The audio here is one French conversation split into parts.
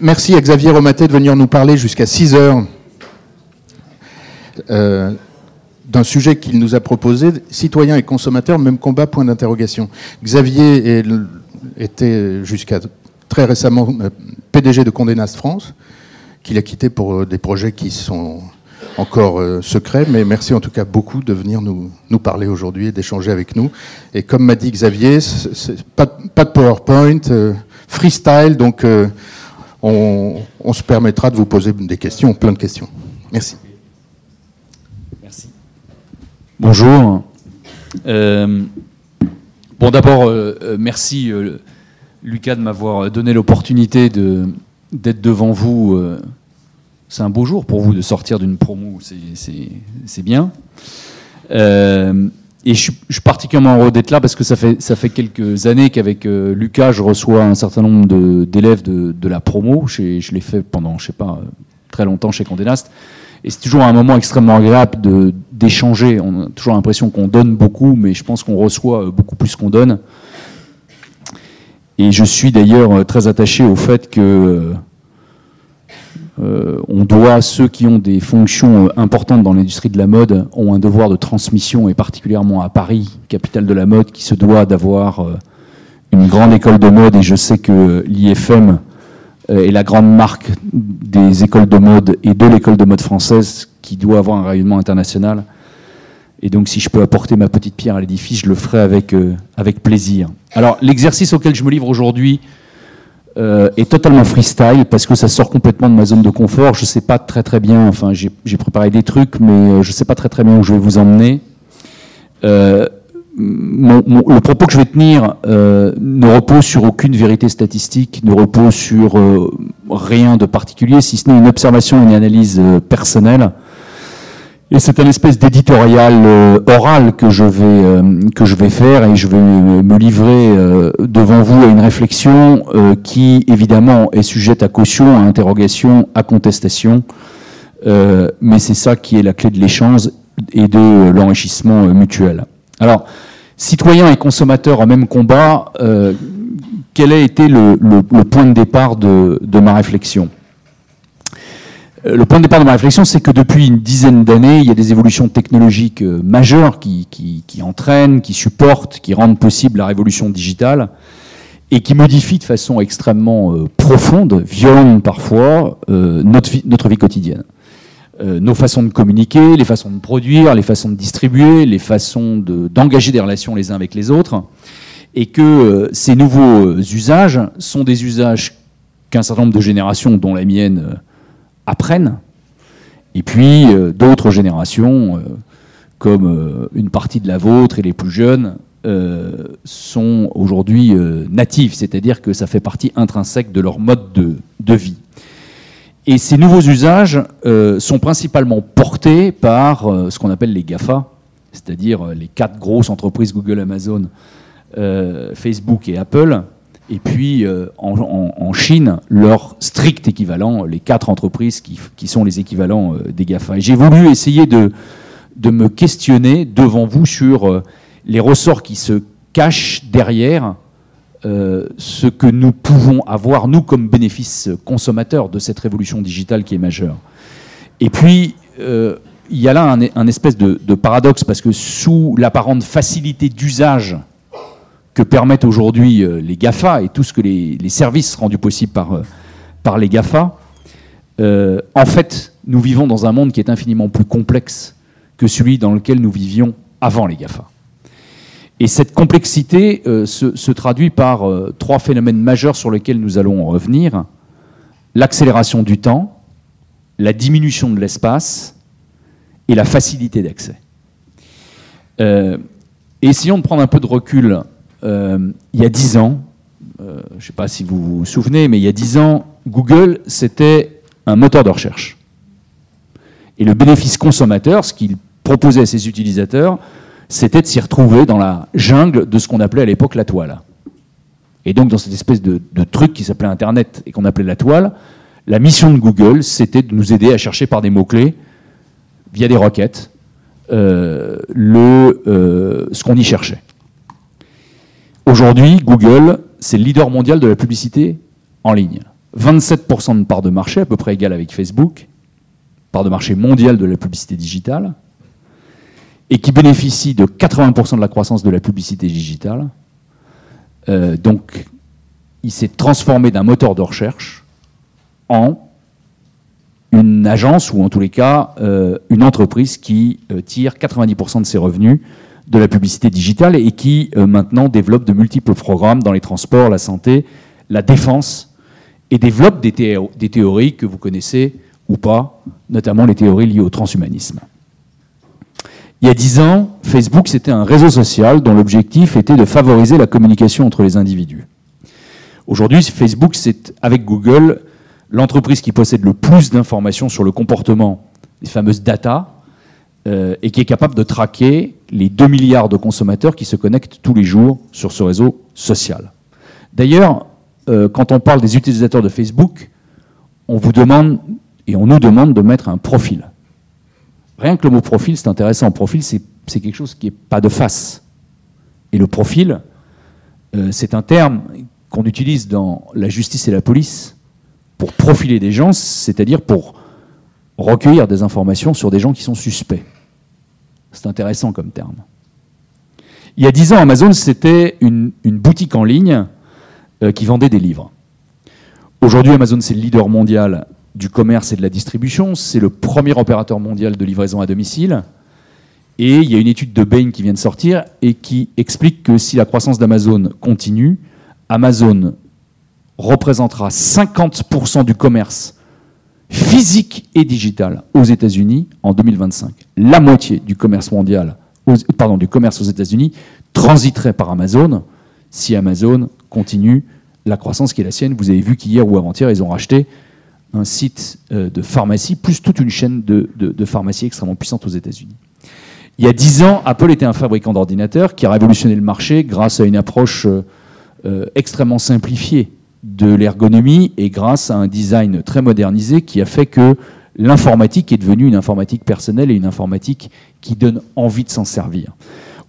merci à Xavier Romaté de venir nous parler jusqu'à 6 heures euh, d'un sujet qu'il nous a proposé, citoyens et consommateurs, même combat, point d'interrogation. Xavier était jusqu'à très récemment euh, PDG de Condé Nast France, qu'il a quitté pour euh, des projets qui sont encore secrets, mais merci en tout cas beaucoup de venir nous, parler aujourd'hui et d'échanger avec nous. Et comme m'a dit Xavier, pas, de PowerPoint, freestyle, donc on, se permettra de vous poser des questions, plein de questions. Merci. Bonjour. Euh, bon, d'abord, euh, euh, merci Lucas de m'avoir donné l'opportunité d'être devant vous. c'est un beau jour pour vous de sortir d'une promo, c'est bien. Et je suis, particulièrement heureux d'être là parce que ça fait, ça fait quelques années qu'avec Lucas, je reçois un certain nombre d'élèves de, de, la promo. Je l'ai fait pendant, je sais pas, très longtemps chez Condé. Et c'est toujours un moment extrêmement agréable d'échanger. On a toujours l'impression qu'on donne beaucoup, mais je pense qu'on reçoit euh, beaucoup plus qu'on donne. Et je suis d'ailleurs euh, très attaché au fait que euh, on doit, ceux qui ont des fonctions importantes dans l'industrie de la mode, ont un devoir de transmission, et particulièrement à Paris, capitale de la mode, qui se doit d'avoir une grande école de mode. Et je sais que l'IFM euh, est la grande marque des écoles de mode et de l'école de mode française qui doit avoir un rayonnement international. Et donc, si je peux apporter ma petite pierre à l'édifice, je le ferai avec, euh, avec plaisir. Alors, l'exercice auquel je me livre aujourd'hui euh, est totalement freestyle parce que ça sort complètement de ma zone de confort. Je ne sais pas très très bien, enfin, j'ai préparé des trucs, mais je ne sais pas très très bien où je vais vous emmener le propos que je vais tenir euh, ne repose sur aucune vérité statistique, ne repose sur euh, rien de particulier, si ce n'est une observation, une analyse euh, personnelle. Et c'est un espèce d'éditorial oral que je vais que je vais faire et je vais me livrer devant vous à une réflexion qui évidemment est sujette à caution, à interrogation, à contestation. mais c'est ça qui est la clé de l'échange et de l'enrichissement mutuel. Alors, citoyens et consommateurs en même combat, euh, quel a été le, point de départ de, ma réflexion? euh, le point de départ de ma réflexion, c'est que depuis une dizaine d'années, il y a des évolutions technologiques euh, majeures qui, entraînent, qui supportent, qui rendent possible la révolution digitale et qui modifient de façon extrêmement profonde, violente parfois, notre vie quotidienne. Euh, nos façons de communiquer, les façons de produire, les façons de distribuer, les façons d'engager des relations les uns avec les autres, et que euh, ces nouveaux euh, usages sont des usages qu'un certain nombre de générations, dont la mienne, apprennent, et puis d'autres générations, comme une partie de la vôtre et les plus jeunes, sont aujourd'hui natives, c'est-à-dire que ça fait partie intrinsèque de leur mode de vie. Et ces nouveaux usages euh, sont principalement portés par euh, ce qu'on appelle les GAFA, c'est-à-dire euh, les quatre grosses entreprises Google, Amazon, Facebook et Apple. Et puis en, Chine, leur strict équivalent, les quatre entreprises qui, sont les équivalents des GAFA. J'ai voulu essayer de, de me questionner devant vous sur les ressorts qui se cachent derrière euh, ce que nous pouvons avoir, nous, comme bénéfice consommateurs de cette révolution digitale qui est majeure. Et puis, euh, il y a là un, espèce de, paradoxe, parce que sous l'apparente facilité d'usage que permettent aujourd'hui euh, les GAFA et tout ce que les, services rendus possibles par, par les GAFA, en fait, nous vivons dans un monde qui est infiniment plus complexe que celui dans lequel nous vivions avant les GAFA. Et cette complexité euh, se, traduit par euh, trois phénomènes majeurs sur lesquels nous allons revenir. L'accélération du temps, la diminution de l'espace et la facilité d'accès. Euh, essayons de prendre un peu de recul. Il y a dix ans, je ne sais pas si vous vous souvenez, mais il y a dix ans, Google, c'était un moteur de recherche. Et le bénéfice consommateur, ce qu'il proposait à ses utilisateurs, c'était de s'y retrouver dans la jungle de ce qu'on appelait à l'époque la toile. Et donc dans cette espèce de, truc qui s'appelait Internet et qu'on appelait la toile, la mission de Google, c'était de nous aider à chercher par des mots-clés, via des requêtes, euh, euh, ce qu'on y cherchait. Aujourd'hui, Google, c'est le leader mondial de la publicité en ligne. 27% de part de marché, à peu près égale avec Facebook, part de marché mondiale de la publicité digitale, et qui bénéficie de 80% de la croissance de la publicité digitale. Euh, donc, il s'est transformé d'un moteur de recherche en une agence, ou en tous les cas, euh, une entreprise qui euh, tire 90% de ses revenus de la publicité digitale et qui maintenant développe de multiples programmes dans les transports, la santé, la défense, et développe des, des théories que vous connaissez ou pas, notamment les théories liées au transhumanisme. Il y a dix ans, Facebook, c'était un réseau social dont l'objectif était de favoriser la communication entre les individus. Aujourd'hui, Facebook, c'est avec Google l'entreprise qui possède le plus d'informations sur le comportement des fameuses data euh, et qui est capable de traquer les 2 milliards de consommateurs qui se connectent tous les jours sur ce réseau social. D'ailleurs, euh, quand on parle des utilisateurs de Facebook, on vous demande et on nous demande de mettre un profil. Rien que le mot profil, c'est intéressant. Profil, c'est quelque chose qui n'est pas de face. Et le profil, euh, c'est un terme qu'on utilise dans la justice et la police pour profiler des gens, c'est-à-dire pour recueillir des informations sur des gens qui sont suspects. C'est intéressant comme terme. Il y a dix ans, Amazon, c'était une, boutique en ligne euh, qui vendait des livres. Aujourd'hui, Amazon, c'est le leader mondial du commerce et de la distribution. C'est le premier opérateur mondial de livraison à domicile. Et il y a une étude de Bain qui vient de sortir et qui explique que si la croissance d'Amazon continue, Amazon représentera 50% du commerce physique et digital aux États-Unis en 2025. La moitié du commerce mondial, pardon, du commerce aux États-Unis transiterait par Amazon si Amazon continue la croissance qui est la sienne. Vous avez vu qu'hier ou avant-hier, ils ont racheté un site euh, de pharmacie, plus toute une chaîne de, de, pharmacie extrêmement puissante aux États-Unis. Il y a dix ans, Apple était un fabricant d'ordinateurs qui a révolutionné le marché grâce à une approche euh, euh, extrêmement simplifiée de l'ergonomie et grâce à un design très modernisé qui a fait que l'informatique est devenue une informatique personnelle et une informatique qui donne envie de s'en servir.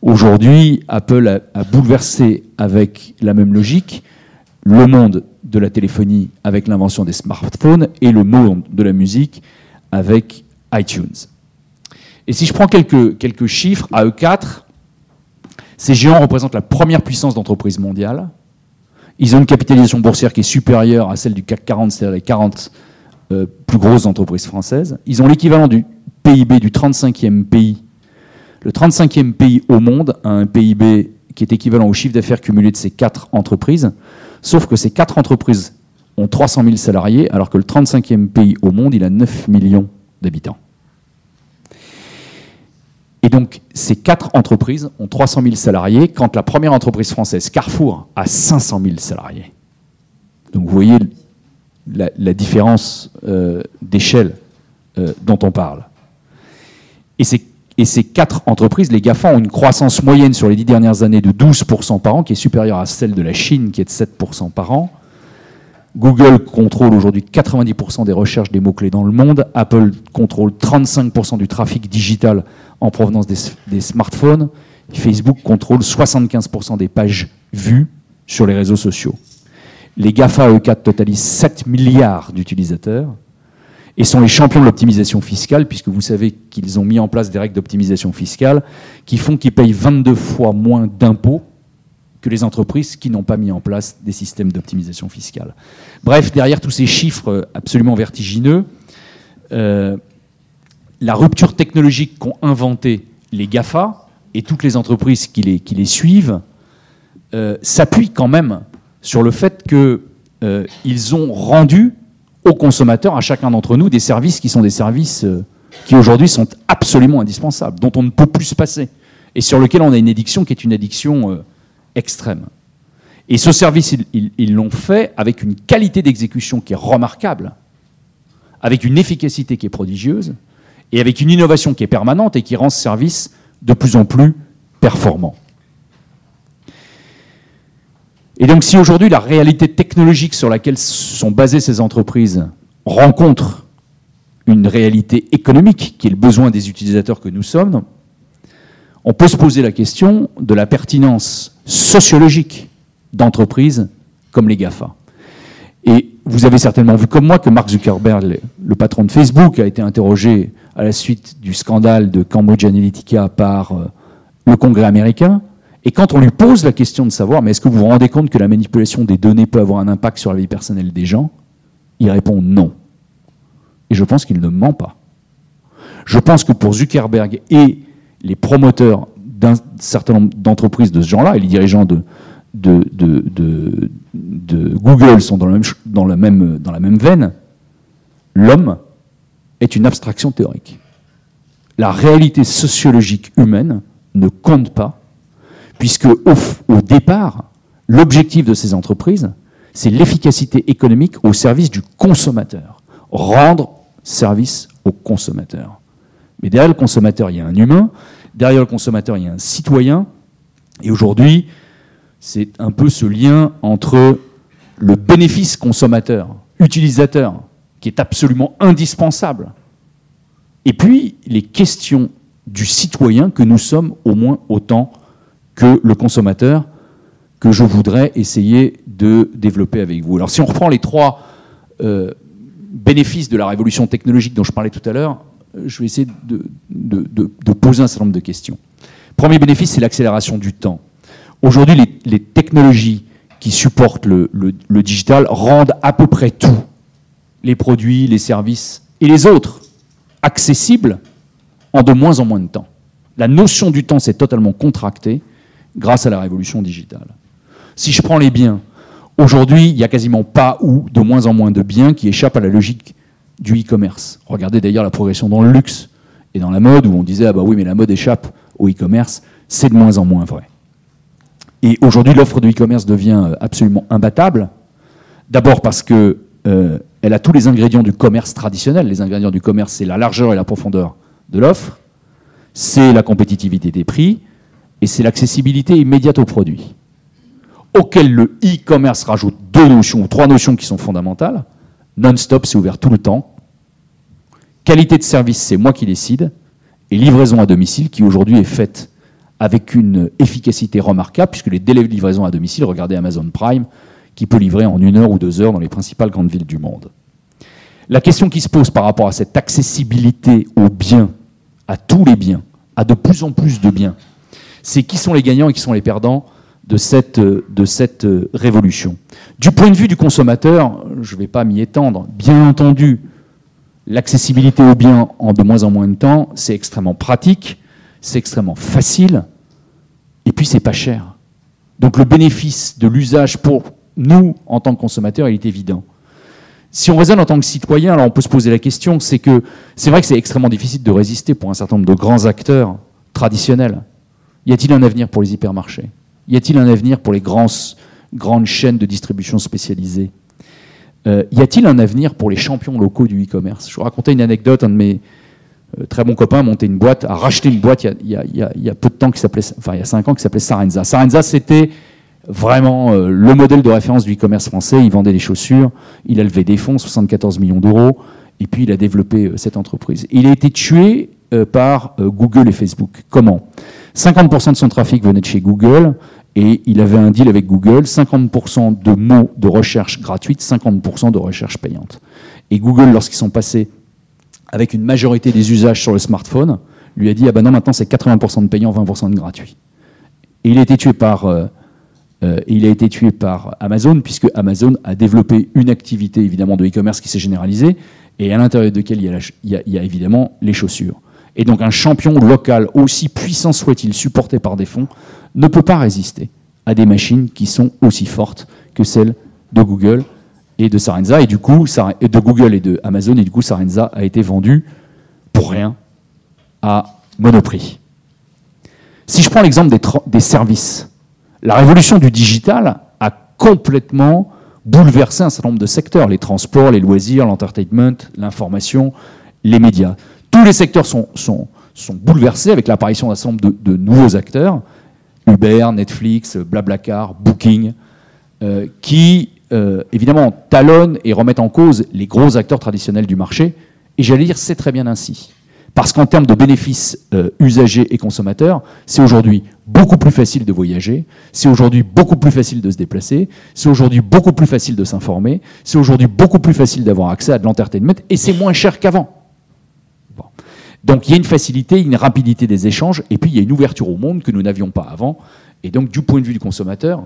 Aujourd'hui, Apple a, bouleversé avec la même logique le monde de la téléphonie avec l'invention des smartphones et le monde de la musique avec iTunes. Et si je prends quelques, quelques chiffres, AE4, ces géants représentent la première puissance d'entreprise mondiale. Ils ont une capitalisation boursière qui est supérieure à celle du CAC 40, c'est-à-dire les 40 euh, plus grosses entreprises françaises. Ils ont l'équivalent du PIB du 35e pays. Le 35e pays au monde a un PIB qui est équivalent au chiffre d'affaires cumulé de ces quatre entreprises. Sauf que ces quatre entreprises ont 300 000 salariés, alors que le 35e pays au monde, il a 9 millions d'habitants. Et donc, ces quatre entreprises ont 300 000 salariés, quand la première entreprise française, Carrefour, a 500 000 salariés. Donc, vous voyez la, différence euh, d'échelle euh, dont on parle. Et ces et ces quatre entreprises, les GAFA, ont une croissance moyenne sur les dix dernières années de 12% par an, qui est supérieure à celle de la Chine, qui est de 7% par an. Google contrôle aujourd'hui 90% des recherches des mots-clés dans le monde. Apple contrôle 35% du trafic digital en provenance des, smartphones. Facebook contrôle 75% des pages vues sur les réseaux sociaux. Les GAFA E4 totalisent 7 milliards d'utilisateurs et sont les champions de l'optimisation fiscale, puisque vous savez qu'ils ont mis en place des règles d'optimisation fiscale qui font qu'ils payent 22 fois moins d'impôts que les entreprises qui n'ont pas mis en place des systèmes d'optimisation fiscale. Bref, derrière tous ces chiffres absolument vertigineux, euh, la rupture technologique qu'ont inventé les GAFA et toutes les entreprises qui les, suivent euh, s'appuie quand même sur le fait qu'ils euh, ont rendu aux consommateurs, à chacun d'entre nous, des services qui sont des services qui aujourd'hui sont absolument indispensables, dont on ne peut plus se passer, et sur lesquels on a une addiction qui est une addiction extrême. Et ce service, ils l'ont fait avec une qualité d'exécution qui est remarquable, avec une efficacité qui est prodigieuse, et avec une innovation qui est permanente et qui rend ce service de plus en plus performant. Et donc si aujourd'hui la réalité technologique sur laquelle sont basées ces entreprises rencontre une réalité économique, qui est le besoin des utilisateurs que nous sommes, on peut se poser la question de la pertinence sociologique d'entreprises comme les GAFA. Et vous avez certainement vu comme moi que Mark Zuckerberg, le patron de Facebook, a été interrogé à la suite du scandale de Cambridge Analytica par euh, le Congrès américain. Et quand on lui pose la question de savoir, mais est-ce que vous vous rendez compte que la manipulation des données peut avoir un impact sur la vie personnelle des gens? Il répond non. Et je pense qu'il ne ment pas. Je pense que pour Zuckerberg et les promoteurs d'un certain nombre d'entreprises de ce genre-là, et les dirigeants de, Google sont dans la même veine, l'homme est une abstraction théorique. La réalité sociologique humaine ne compte pas, puisque au, départ, l'objectif de ces entreprises, c'est l'efficacité économique au service du consommateur. Rendre service au consommateur. Mais derrière le consommateur, il y a un humain, derrière le consommateur, il y a un citoyen, et aujourd'hui, c'est un peu ce lien entre le bénéfice consommateur, utilisateur, qui est absolument indispensable, et puis les questions du citoyen que nous sommes au moins autant que le consommateur que je voudrais essayer de développer avec vous. Alors si on reprend les trois euh, bénéfices de la révolution technologique dont je parlais tout à l'heure, je vais essayer de, poser un certain nombre de questions. Premier bénéfice, c'est l'accélération du temps. Aujourd'hui, les, technologies qui supportent le, le, digital rendent à peu près tout, les produits, les services et les autres, accessibles en de moins en moins de temps. La notion du temps s'est totalement contractée grâce à la révolution digitale. Si je prends les biens, aujourd'hui, il n'y a quasiment pas ou de moins en moins de biens qui échappent à la logique du e-commerce. Regardez d'ailleurs la progression dans le luxe et dans la mode, où on disait ah bah oui, mais la mode échappe au e-commerce, c'est de moins en moins vrai. Et aujourd'hui, l'offre de e-commerce devient euh, absolument imbattable. D'abord parce que euh, elle a tous les ingrédients du commerce traditionnel. Les ingrédients du commerce, c'est la largeur et la profondeur de l'offre, c'est la compétitivité des prix, et c'est l'accessibilité immédiate aux produits. Auquel le e-commerce rajoute deux notions ou trois notions qui sont fondamentales. Non-stop, c'est ouvert tout le temps. Qualité de service, c'est moi qui décide. Et livraison à domicile, qui aujourd'hui est faite avec une efficacité remarquable, puisque les délais de livraison à domicile, regardez Amazon Prime, qui peut livrer en une heure ou deux heures dans les principales grandes villes du monde. La question qui se pose par rapport à cette accessibilité aux biens, à tous les biens, à de plus en plus de biens, c'est qui sont les gagnants et qui sont les perdants de cette, de cette révolution. Du point de vue du consommateur, je ne vais pas m'y étendre, bien entendu, l'accessibilité aux biens en de moins en moins de temps, c'est extrêmement pratique, c'est extrêmement facile, et puis c'est pas cher. Donc le bénéfice de l'usage pour nous, en tant que consommateurs, est évident. Si on raisonne en tant que citoyen, alors on peut se poser la question, c'est que c'est vrai que c'est extrêmement difficile de résister pour un certain nombre de grands acteurs traditionnels. Y a-t-il un avenir pour les hypermarchés? Y a-t-il un avenir pour les grandes chaînes de distribution spécialisées? Euh, Y a-t-il un avenir pour les champions locaux du e-commerce? Je vous racontais une anecdote, un de mes euh, très bons copains a monté une boîte, a racheté une boîte il y a, peu de temps, qui s'appelait, enfin il y a cinq ans, qui s'appelait Sarenza. Sarenza, c'était vraiment euh, le modèle de référence du e-commerce français. Il vendait des chaussures, il a levé des fonds, 74 millions d'euros, et puis il a développé cette entreprise. Il a été tué par Google et Facebook. Comment? 50% de son trafic venait de chez Google, et il avait un deal avec Google, 50% de mots de recherche gratuite, 50% de recherche payante. Et Google, lorsqu'ils sont passés avec une majorité des usages sur le smartphone, lui a dit, ah ben non, maintenant c'est 80% de payant, 20% de gratuit. Et il a été tué par euh, il a été tué par Amazon, puisque Amazon a développé une activité évidemment de e-commerce qui s'est généralisée, et à l'intérieur de laquelle il, il, y a évidemment les chaussures. Et donc un champion local, aussi puissant soit-il, supporté par des fonds, ne peut pas résister à des machines qui sont aussi fortes que celles de Google et de Sarenza, et du coup, de Google et de Amazon, et du coup, Sarenza a été vendu pour rien à Monoprix. Si je prends l'exemple des, services, la révolution du digital a complètement bouleversé un certain nombre de secteurs, les transports, les loisirs, l'entertainment, l'information, les médias. Tous les secteurs sont bouleversés avec l'apparition d'un certain nombre de, nouveaux acteurs, Uber, Netflix, Blablacar, Booking, euh, qui euh, évidemment talonnent et remettent en cause les gros acteurs traditionnels du marché. Et j'allais dire, c'est très bien ainsi. Parce qu'en termes de bénéfices euh, usagers et consommateurs, c'est aujourd'hui beaucoup plus facile de voyager, c'est aujourd'hui beaucoup plus facile de se déplacer, c'est aujourd'hui beaucoup plus facile de s'informer, c'est aujourd'hui beaucoup plus facile d'avoir accès à de l'entertainment, et c'est moins cher qu'avant. Donc il y a une facilité, une rapidité des échanges, et puis il y a une ouverture au monde que nous n'avions pas avant. Et donc du point de vue du consommateur,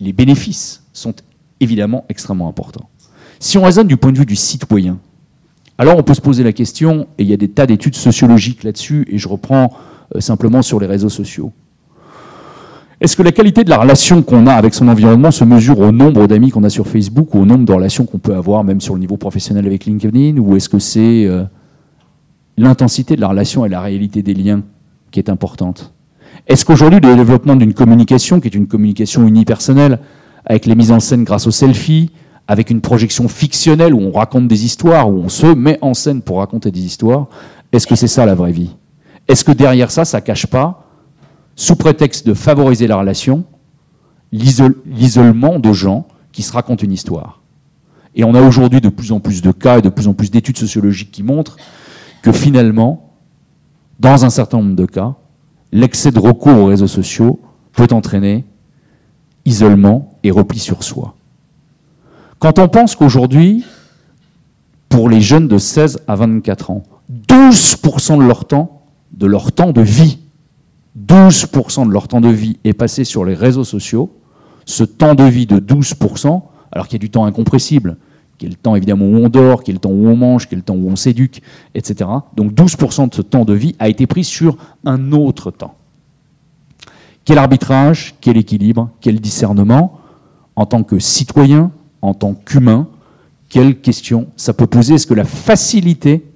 les bénéfices sont évidemment extrêmement importants. Si on raisonne du point de vue du citoyen, alors on peut se poser la question, et il y a des tas d'études sociologiques là-dessus, et je reprends euh, simplement sur les réseaux sociaux. Est-ce que la qualité de la relation qu'on a avec son environnement se mesure au nombre d'amis qu'on a sur Facebook ou au nombre de relations qu'on peut avoir même sur le niveau professionnel avec LinkedIn Ou est-ce que c'est euh, l'intensité de la relation et la réalité des liens qui est importante. Est-ce qu'aujourd'hui le développement d'une communication qui est une communication unipersonnelle avec les mises en scène grâce aux selfies, avec une projection fictionnelle où on raconte des histoires, où on se met en scène pour raconter des histoires, est-ce que c'est ça la vraie vie? Est-ce que derrière ça, ça cache pas, sous prétexte de favoriser la relation, l'isolement de gens qui se racontent une histoire? Et on a aujourd'hui de plus en plus de cas et de plus en plus d'études sociologiques qui montrent que finalement, dans un certain nombre de cas, l'excès de recours aux réseaux sociaux peut entraîner isolement et repli sur soi. Quand on pense qu'aujourd'hui, pour les jeunes de 16 à 24 ans, 12% de leur temps, de leur temps de vie, 12% de leur temps de vie est passé sur les réseaux sociaux, ce temps de vie de 12%, alors qu'il y a du temps incompressible, qui est le temps évidemment où on dort, qui est le temps où on mange, qui est le temps où on s'éduque, etc. Donc 12% de ce temps de vie a été pris sur un autre temps. Quel arbitrage, quel équilibre, quel discernement en tant que citoyen, en tant qu'humain, quelle question ça peut poser? Est-ce que la facilité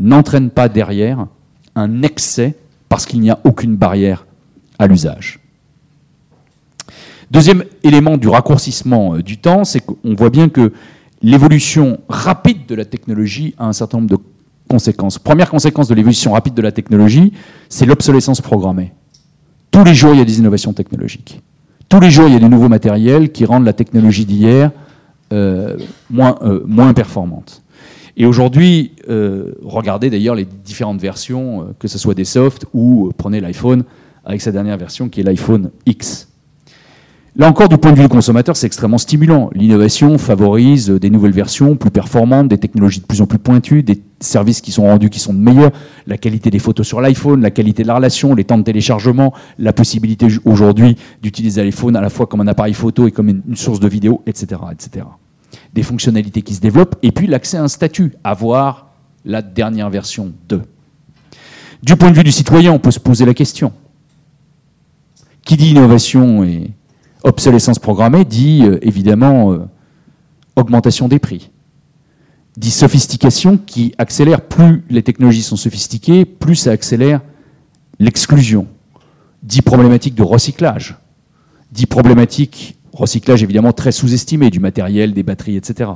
n'entraîne pas derrière un excès parce qu'il n'y a aucune barrière à l'usage? Deuxième élément du raccourcissement euh, du temps, c'est qu'on voit bien que l'évolution rapide de la technologie a un certain nombre de conséquences. Première conséquence de l'évolution rapide de la technologie, c'est l'obsolescence programmée. Tous les jours, il y a des innovations technologiques. Tous les jours, il y a des nouveaux matériels qui rendent la technologie d'hier euh, moins, euh, moins performante. Et aujourd'hui, regardez d'ailleurs les différentes versions, que ce soit des softs ou prenez l'iPhone avec sa dernière version qui est l'iPhone X. Là encore, du point de vue du consommateur, c'est extrêmement stimulant. L'innovation favorise des nouvelles versions plus performantes, des technologies de plus en plus pointues, des services qui sont rendus qui sont de meilleurs, la qualité des photos sur l'iPhone, la qualité de la relation, les temps de téléchargement, la possibilité aujourd'hui d'utiliser l'iPhone à la fois comme un appareil photo et comme une source de vidéo, etc., etc. Des fonctionnalités qui se développent, et puis l'accès à un statut, avoir la dernière version de. Du point de vue du citoyen, on peut se poser la question. Qui dit innovation et Obsolescence programmée dit euh, évidemment euh, augmentation des prix. Dit sophistication qui accélère, plus les technologies sont sophistiquées, plus ça accélère l'exclusion. Dit problématique de recyclage. Dit problématique, recyclage évidemment très sous-estimé, du matériel, des batteries, etc.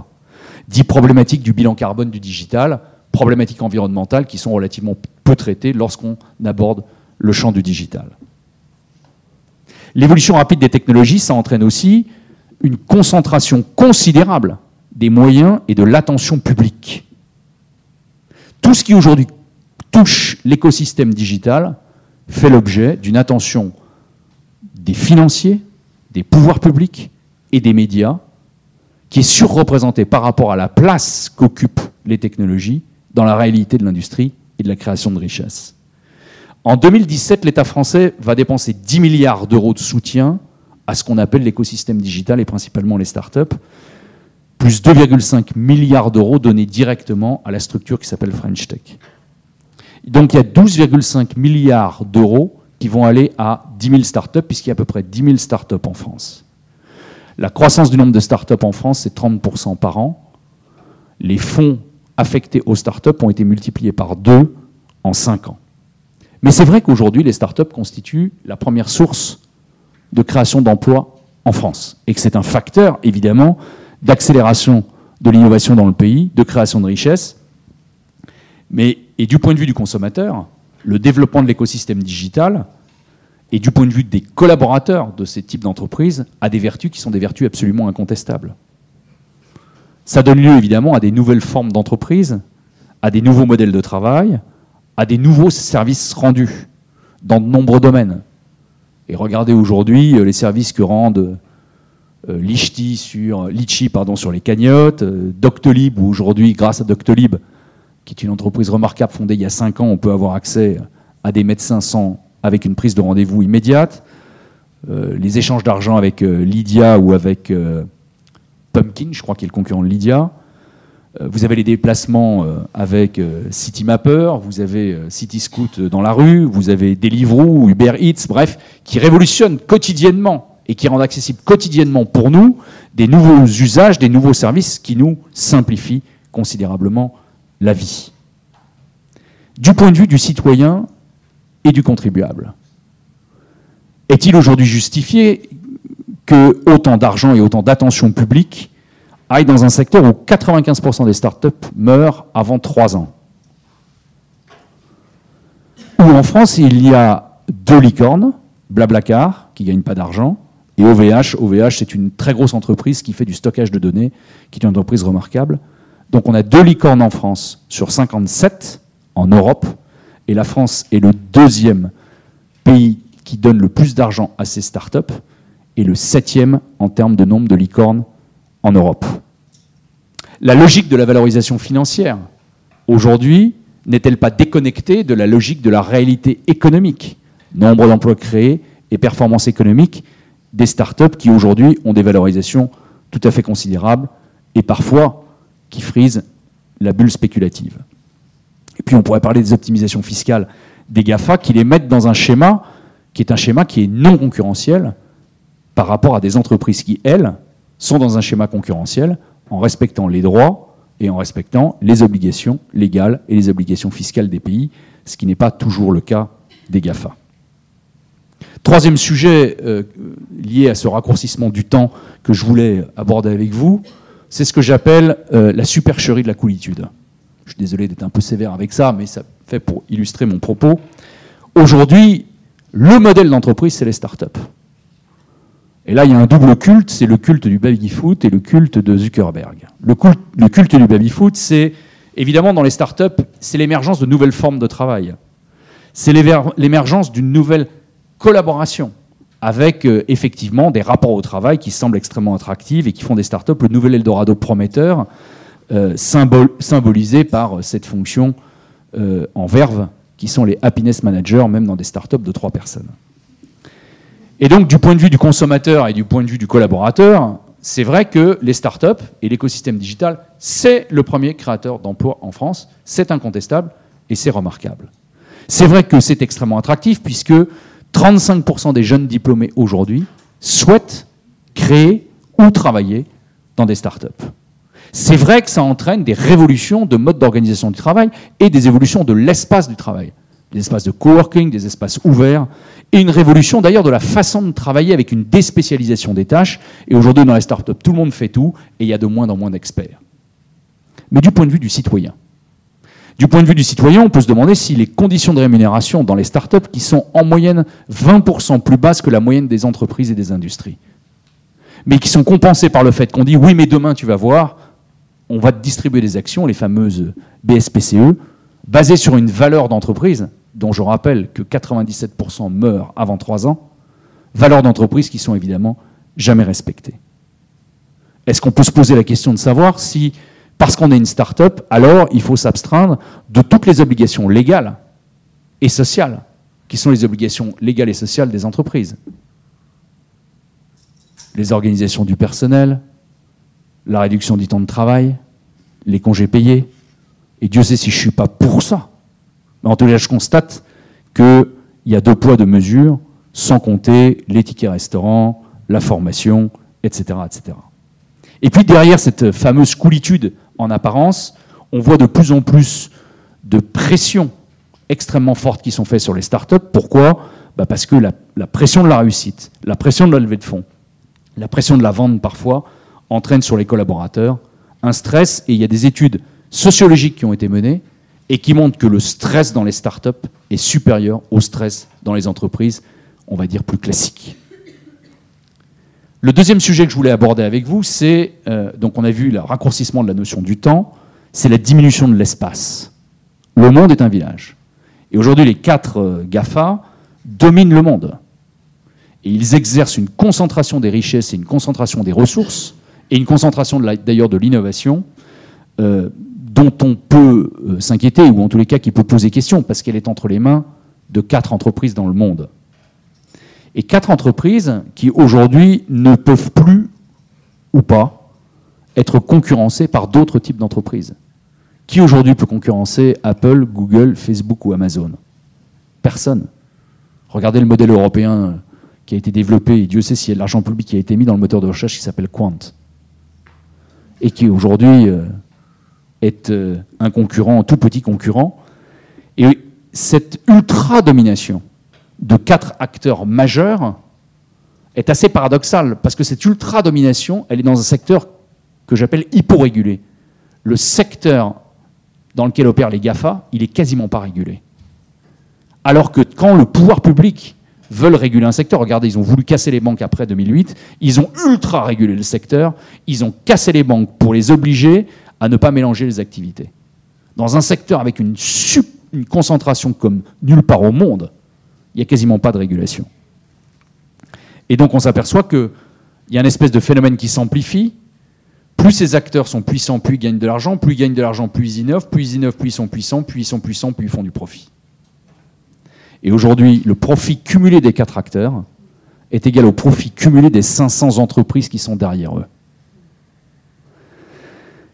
Dit problématique du bilan carbone du digital, problématiques environnementales qui sont relativement peu traitées lorsqu'on aborde le champ du digital. L'évolution rapide des technologies, ça entraîne aussi une concentration considérable des moyens et de l'attention publique. Tout ce qui aujourd'hui touche l'écosystème digital fait l'objet d'une attention des financiers, des pouvoirs publics et des médias qui est surreprésentée par rapport à la place qu'occupent les technologies dans la réalité de l'industrie et de la création de richesses. En 2017, l'État français va dépenser 10 milliards d'euros de soutien à ce qu'on appelle l'écosystème digital et principalement les startups, plus 2,5 milliards d'euros donnés directement à la structure qui s'appelle French Tech. Donc il y a 12,5 milliards d'euros qui vont aller à 10 000 startups, puisqu'il y a à peu près 10 000 startups en France. La croissance du nombre de startups en France, c'est 30% par an. Les fonds affectés aux startups ont été multipliés par deux en 5 ans. Mais c'est vrai qu'aujourd'hui, les startups constituent la première source de création d'emplois en France. Et que c'est un facteur, évidemment, d'accélération de l'innovation dans le pays, de création de richesses. Mais, et du point de vue du consommateur, le développement de l'écosystème digital, et du point de vue des collaborateurs de ces types d'entreprises, a des vertus qui sont des vertus absolument incontestables. Ça donne lieu évidemment à des nouvelles formes d'entreprise, à des nouveaux modèles de travail, à des nouveaux services rendus. dans de nombreux domaines. Et regardez aujourd'hui les services que rendent Lichti sur, Litchi pardon, sur les cagnottes, Doctolib, où aujourd'hui, grâce à Doctolib, qui est une entreprise remarquable fondée il y a 5 ans, on peut avoir accès à des médecins sans, avec une prise de rendez-vous immédiate. Euh, les échanges d'argent avec euh, Lydia ou avec euh, Pumpkin, je crois qu'il est le concurrent de Lydia. Vous avez les déplacements avec CityMapper, vous avez CityScoot dans la rue, vous avez Deliveroo, Uber Eats, bref, qui révolutionnent quotidiennement et qui rendent accessible quotidiennement pour nous des nouveaux usages, des nouveaux services qui nous simplifient considérablement la vie. Du point de vue du citoyen et du contribuable, est-il aujourd'hui justifié que autant d'argent et autant d'attention publique aillent dans un secteur où 95% des startups meurent avant 3 ans Où en France, il y a deux licornes, Blablacar, qui ne gagne pas d'argent, et OVH. OVH, c'est une très grosse entreprise qui fait du stockage de données, qui est une entreprise remarquable. Donc on a deux licornes en France sur 57 en Europe, et la France est le deuxième pays qui donne le plus d'argent à ces startups et le septième en termes de nombre de licornes en Europe. La logique de la valorisation financière, aujourd'hui, n'est-elle pas déconnectée de la logique de la réalité économique? Nombre d'emplois créés et performance économique des startups qui aujourd'hui ont des valorisations tout à fait considérables et parfois qui frisent la bulle spéculative. Et puis on pourrait parler des optimisations fiscales des GAFA qui les mettent dans un schéma qui est un schéma qui est non concurrentiel par rapport à des entreprises qui, elles, sont dans un schéma concurrentiel en respectant les droits et en respectant les obligations légales et les obligations fiscales des pays, ce qui n'est pas toujours le cas des GAFA. Troisième sujet euh, lié à ce raccourcissement du temps que je voulais aborder avec vous, c'est ce que j'appelle euh, la supercherie de la coolitude. Je suis désolé d'être un peu sévère avec ça, mais ça fait pour illustrer mon propos. Aujourd'hui, le modèle d'entreprise, c'est les startups. Et là, il y a un double culte, c'est le culte du baby-foot et le culte de Zuckerberg. Le culte, du baby-foot, c'est évidemment dans les startups, c'est l'émergence de nouvelles formes de travail. C'est l'émergence d'une nouvelle collaboration avec euh, effectivement des rapports au travail qui semblent extrêmement attractifs et qui font des startups le nouvel Eldorado prometteur, euh, symbolisé par cette fonction euh, en verve qui sont les happiness managers, même dans des startups de trois personnes. Et donc, du point de vue du consommateur et du point de vue du collaborateur, c'est vrai que les startups et l'écosystème digital, c'est le premier créateur d'emplois en France, c'est incontestable et c'est remarquable. C'est vrai que c'est extrêmement attractif puisque 35% des jeunes diplômés aujourd'hui souhaitent créer ou travailler dans des startups. C'est vrai que ça entraîne des révolutions de mode d'organisation du travail et des évolutions de l'espace du travail. Des espaces de coworking, des espaces ouverts, et une révolution d'ailleurs de la façon de travailler avec une déspécialisation des tâches. Et aujourd'hui, dans les startups, tout le monde fait tout, et il y a de moins en moins d'experts. Mais du point de vue du citoyen, du point de vue du citoyen, on peut se demander si les conditions de rémunération dans les startups, qui sont en moyenne 20% plus basses que la moyenne des entreprises et des industries, mais qui sont compensées par le fait qu'on dit oui, mais demain tu vas voir, on va distribuer des actions, les fameuses BSPCE, basées sur une valeur d'entreprise, dont je rappelle que 97% meurent avant 3 ans, valeurs d'entreprise qui sont évidemment jamais respectées. Est-ce qu'on peut se poser la question de savoir si, parce qu'on est une start-up, alors il faut s'abstraindre de toutes les obligations légales et sociales, qui sont les obligations légales et sociales des entreprises? Les organisations du personnel, la réduction du temps de travail, les congés payés. Et Dieu sait si je ne suis pas pour ça. En tout cas, je constate qu'il y a deux poids, deux mesures, sans compter les tickets restaurants, la formation, etc., etc. Et puis derrière cette fameuse coolitude en apparence, on voit de plus en plus de pressions extrêmement fortes qui sont faites sur les startups. Pourquoi? Bah Parce que la, la pression de la réussite, la pression de la levée de fonds, la pression de la vente parfois, entraîne sur les collaborateurs un stress, et il y a des études sociologiques qui ont été menées et qui montrent que le stress dans les startups est supérieur au stress dans les entreprises, on va dire plus classiques. Le deuxième sujet que je voulais aborder avec vous, c'est, euh, donc on a vu le raccourcissement de la notion du temps, c'est la diminution de l'espace. Le monde est un village. Et aujourd'hui, les quatre euh, GAFA dominent le monde. Et ils exercent une concentration des richesses et une concentration des ressources, et une concentration d'ailleurs de l'innovation, euh, dont on peut euh, s'inquiéter, ou en tous les cas qui peut poser question, parce qu'elle est entre les mains de quatre entreprises dans le monde. Et quatre entreprises qui aujourd'hui ne peuvent plus ou pas être concurrencées par d'autres types d'entreprises. Qui aujourd'hui peut concurrencer Apple, Google, Facebook ou Amazon? Personne. Regardez le modèle européen qui a été développé, et Dieu sait s'il y a l'argent public qui a été mis dans le moteur de recherche qui s'appelle Quant, et qui aujourd'hui euh, est euh, un concurrent, un tout petit concurrent. Et cette ultra-domination de quatre acteurs majeurs est assez paradoxale, parce que cette ultra-domination, elle est dans un secteur que j'appelle hyporégulé. Le secteur dans lequel opèrent les GAFA, il est quasiment pas régulé. Alors que quand le pouvoir public veut réguler un secteur, regardez, ils ont voulu casser les banques après 2008, ils ont ultra régulé le secteur, ils ont cassé les banques pour les obliger à ne pas mélanger les activités. Dans un secteur avec une, concentration comme nulle part au monde, il n'y a quasiment pas de régulation. Et donc on s'aperçoit qu'il y a une espèce de phénomène qui s'amplifie, plus ces acteurs sont puissants, plus ils gagnent de l'argent, plus ils gagnent de l'argent, plus ils innovent, plus ils innovent, plus ils sont puissants, plus ils sont puissants, plus ils font du profit. Et aujourd'hui, le profit cumulé des quatre acteurs est égal au profit cumulé des 500 entreprises qui sont derrière eux.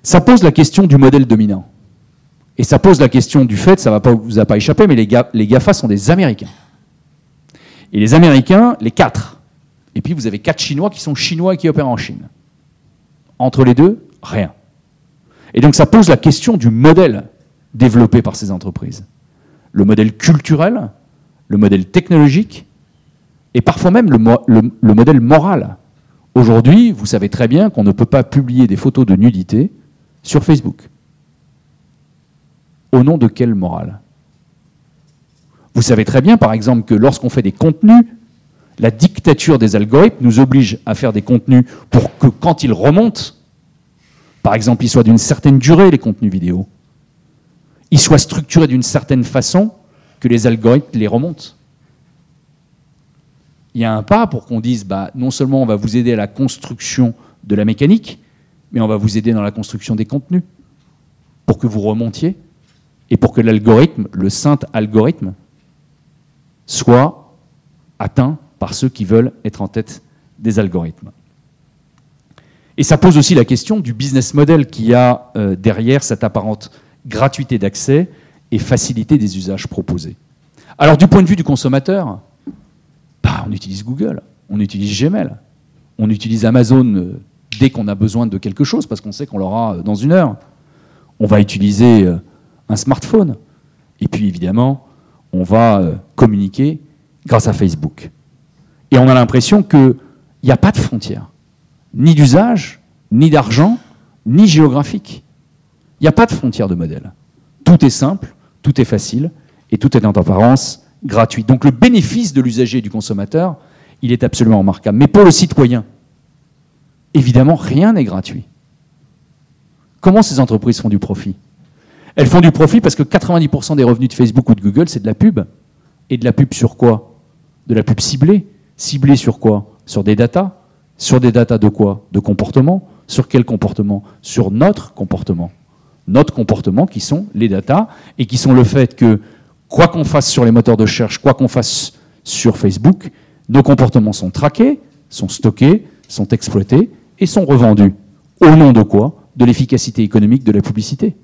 Ça pose la question du modèle dominant. Et ça pose la question du fait, ça ne vous a pas échappé, mais les, GAFA sont des Américains. Et les Américains, les quatre. Et puis vous avez quatre Chinois qui sont Chinois et qui opèrent en Chine. Entre les deux, rien. Et donc ça pose la question du modèle développé par ces entreprises. Le modèle culturel, le modèle technologique et parfois même le, modèle moral. Aujourd'hui, vous savez très bien qu'on ne peut pas publier des photos de nudité sur Facebook. Au nom de quelle morale? Vous savez très bien, par exemple, que lorsqu'on fait des contenus, la dictature des algorithmes nous oblige à faire des contenus pour que quand ils remontent, par exemple, ils soient d'une certaine durée, les contenus vidéo, ils soient structurés d'une certaine façon que les algorithmes les remontent. Il y a un pas pour qu'on dise, bah, non seulement on va vous aider à la construction de la mécanique, mais on va vous aider dans la construction des contenus, pour que vous remontiez, et pour que l'algorithme, le saint algorithme, soit atteint par ceux qui veulent être en tête des algorithmes. Et ça pose aussi la question du business model qui a euh, derrière cette apparente gratuité d'accès et facilité des usages proposés. Alors du point de vue du consommateur, bah, on utilise Google, on utilise Gmail, on utilise Amazon euh, dès qu'on a besoin de quelque chose, parce qu'on sait qu'on l'aura euh, dans une heure. On va utiliser un smartphone. Et puis évidemment, on va communiquer grâce à Facebook. Et on a l'impression qu'il n'y a pas de frontières, ni d'usage, ni d'argent, ni géographique. Il n'y a pas de frontières de modèle. Tout est simple, tout est facile, et tout est en apparence gratuit. Donc le bénéfice de l'usager et du consommateur, il est absolument remarquable. Mais pour le citoyen, évidemment, rien n'est gratuit. Comment ces entreprises font du profit? Elles font du profit parce que 90% des revenus de Facebook ou de Google, c'est de la pub. Et de la pub sur quoi? De la pub ciblée. Ciblé sur quoi? Sur des datas. Sur des datas de quoi? De comportement. Sur quel comportement? Sur notre comportement. Notre comportement qui sont les datas et qui sont le fait que, quoi qu'on fasse sur les moteurs de recherche, quoi qu'on fasse sur Facebook, nos comportements sont traqués, sont stockés, sont exploités et sont revendus. Au nom de quoi? De l'efficacité économique de la publicité.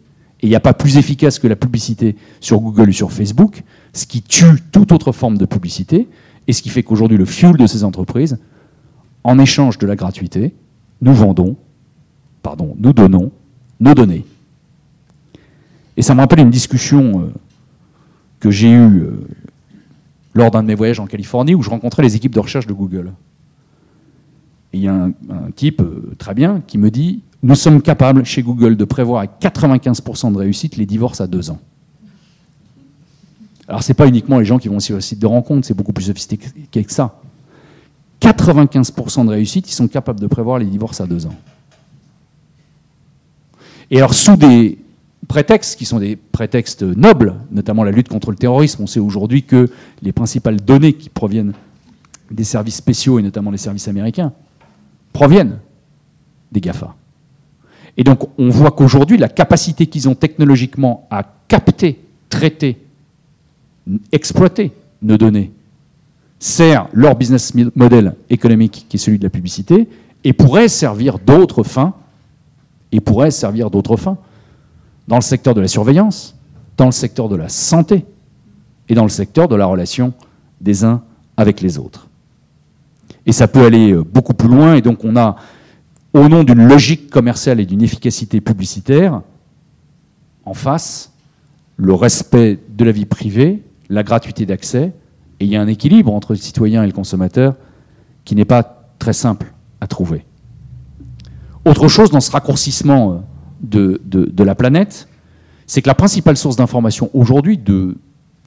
Et il n'y a pas plus efficace que la publicité sur Google ou sur Facebook, ce qui tue toute autre forme de publicité, et ce qui fait qu'aujourd'hui, le fuel de ces entreprises, en échange de la gratuité, nous vendons, pardon, nous donnons nos données. Et ça me rappelle une discussion euh, que j'ai eue euh, lors d'un de mes voyages en Californie où je rencontrais les équipes de recherche de Google. Il y a un, type euh, très bien qui me dit Nous sommes capables chez Google de prévoir à 95% de réussite les divorces à deux ans. Alors, ce n'est pas uniquement les gens qui vont sur le site de rencontre, c'est beaucoup plus sophistiqué que ça. 95% de réussite, ils sont capables de prévoir les divorces à deux ans. Et alors, sous des prétextes qui sont des prétextes nobles, notamment la lutte contre le terrorisme. On sait aujourd'hui que les principales données qui proviennent des services spéciaux et notamment des services américains proviennent des GAFA. Et donc on voit qu'aujourd'hui, la capacité qu'ils ont technologiquement à capter, traiter, exploiter nos données sert leur business model économique qui est celui de la publicité et pourrait servir d'autres fins et pourrait servir d'autres fins dans le secteur de la surveillance, dans le secteur de la santé et dans le secteur de la relation des uns avec les autres. Et ça peut aller euh, beaucoup plus loin, et donc on a, au nom d'une logique commerciale et d'une efficacité publicitaire, en face, le respect de la vie privée, la gratuité d'accès, et il y a un équilibre entre le citoyen et le consommateur qui n'est pas très simple à trouver. Autre chose dans ce raccourcissement euh, de, de, la planète, c'est que la principale source d'information aujourd'hui, de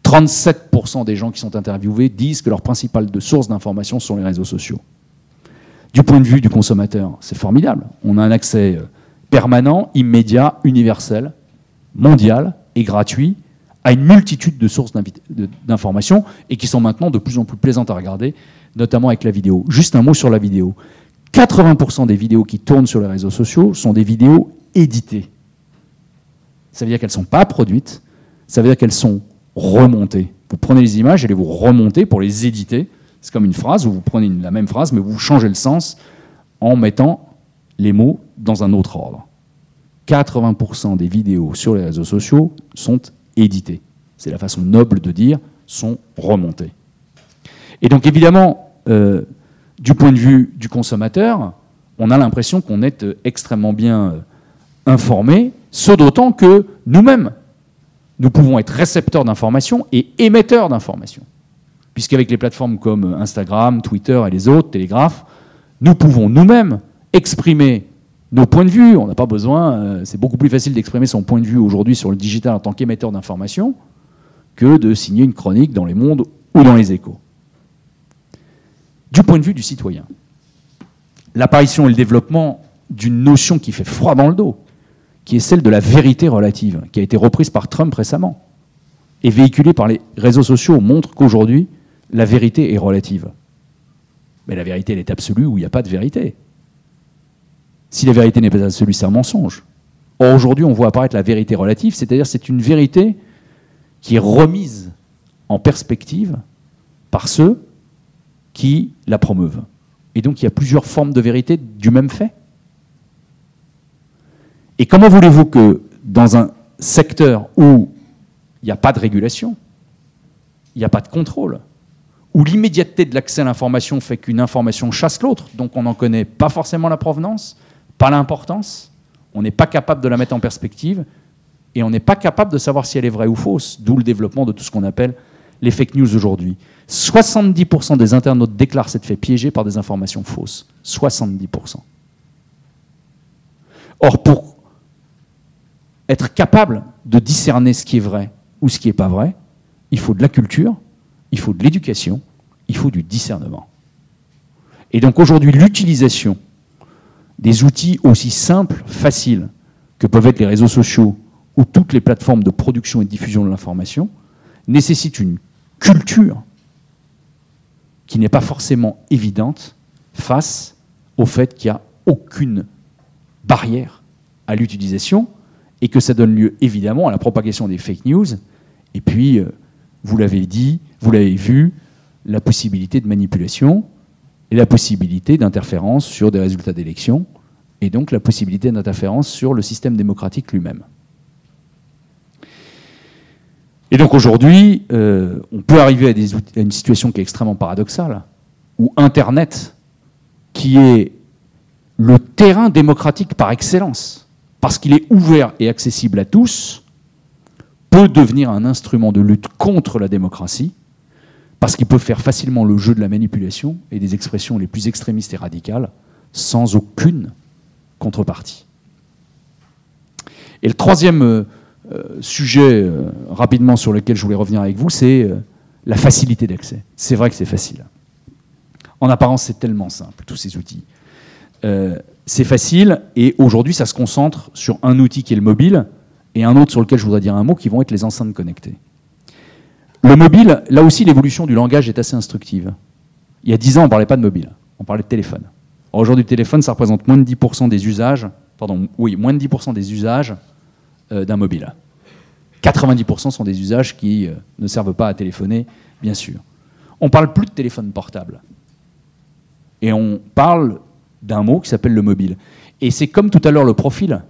37% des gens qui sont interviewés disent que leur principale source d'information sont les réseaux sociaux. Du point de vue du consommateur, c'est formidable. On a un accès euh, permanent, immédiat, universel, mondial et gratuit à une multitude de sources d'informations et qui sont maintenant de plus en plus plaisantes à regarder, notamment avec la vidéo. Juste un mot sur la vidéo. 80% des vidéos qui tournent sur les réseaux sociaux sont des vidéos éditées. Ça veut dire qu'elles ne sont pas produites, ça veut dire qu'elles sont remontées. Vous prenez les images et les vous remontez pour les éditer. C'est comme une phrase où vous prenez la même phrase, mais vous changez le sens en mettant les mots dans un autre ordre. 80% des vidéos sur les réseaux sociaux sont éditées. C'est la façon noble de dire sont remontées. Et donc évidemment, euh, du point de vue du consommateur, on a l'impression qu'on est euh, extrêmement bien euh, informé, ce d'autant que nous-mêmes, nous pouvons être récepteurs d'informations et émetteurs d'informations. Puisqu'avec les plateformes comme Instagram, Twitter et les autres, Télégraphe, nous pouvons nous-mêmes exprimer nos points de vue. On n'a pas besoin, euh, c'est beaucoup plus facile d'exprimer son point de vue aujourd'hui sur le digital en tant qu'émetteur d'informations que de signer une chronique dans les mondes ou dans les échos du point de vue du citoyen. L'apparition et le développement d'une notion qui fait froid dans le dos, qui est celle de la vérité relative, qui a été reprise par Trump récemment et véhiculée par les réseaux sociaux, montre qu'aujourd'hui, la vérité est relative. Mais la vérité, elle est absolue ou il n'y a pas de vérité. Si la vérité n'est pas absolue, c'est un mensonge. Or, aujourd'hui, on voit apparaître la vérité relative, c'est-à-dire c'est une vérité qui est remise en perspective par ceux qui la promeuvent. Et donc il y a plusieurs formes de vérité du même fait. Et comment voulez-vous que dans un secteur où il n'y a pas de régulation, il n'y a pas de contrôle, où l'immédiateté de l'accès à l'information fait qu'une information chasse l'autre, donc on n'en connaît pas forcément la provenance, pas l'importance, on n'est pas capable de la mettre en perspective, et on n'est pas capable de savoir si elle est vraie ou fausse, d'où le développement de tout ce qu'on appelle les fake news aujourd'hui. 70% des internautes déclarent s'être fait piéger par des informations fausses. 70%. Or, pour être capable de discerner ce qui est vrai ou ce qui n'est pas vrai, il faut de la culture, il faut de l'éducation, il faut du discernement. Et donc aujourd'hui, l'utilisation des outils aussi simples, faciles que peuvent être les réseaux sociaux ou toutes les plateformes de production et de diffusion de l'information nécessite une culture qui n'est pas forcément évidente face au fait qu'il n'y a aucune barrière à l'utilisation et que ça donne lieu évidemment à la propagation des fake news. Et puis, euh, vous l'avez dit, vous l'avez vu, la possibilité de manipulation et la possibilité d'interférence sur des résultats d'élections et donc la possibilité d'interférence sur le système démocratique lui-même. Et donc aujourd'hui, euh, on peut arriver à, une situation qui est extrêmement paradoxale, où Internet, qui est le terrain démocratique par excellence, parce qu'il est ouvert et accessible à tous, peut devenir un instrument de lutte contre la démocratie, parce qu'il peut faire facilement le jeu de la manipulation et des expressions les plus extrémistes et radicales, sans aucune contrepartie. Et le troisième euh, euh, sujet euh, rapidement sur lequel je voulais revenir avec vous, c'est la facilité d'accès. C'est vrai que c'est facile. En apparence, c'est tellement simple, tous ces outils. C'est facile, et aujourd'hui, ça se concentre sur un outil qui est le mobile, et un autre sur lequel je voudrais dire un mot, qui vont être les enceintes connectées. Le mobile, là aussi, l'évolution du langage est assez instructive. Il y a 10 ans, on ne parlait pas de mobile, on parlait de téléphone. Aujourd'hui, le téléphone, ça représente moins de 10% des usages, pardon, oui, moins de 10% des usages euh, d'un mobile. 90% sont des usages qui euh, ne servent pas à téléphoner, bien sûr. On ne parle plus de téléphone portable. Et on parle d'un mot qui s'appelle le mobile. Et c'est comme tout à l'heure le profil.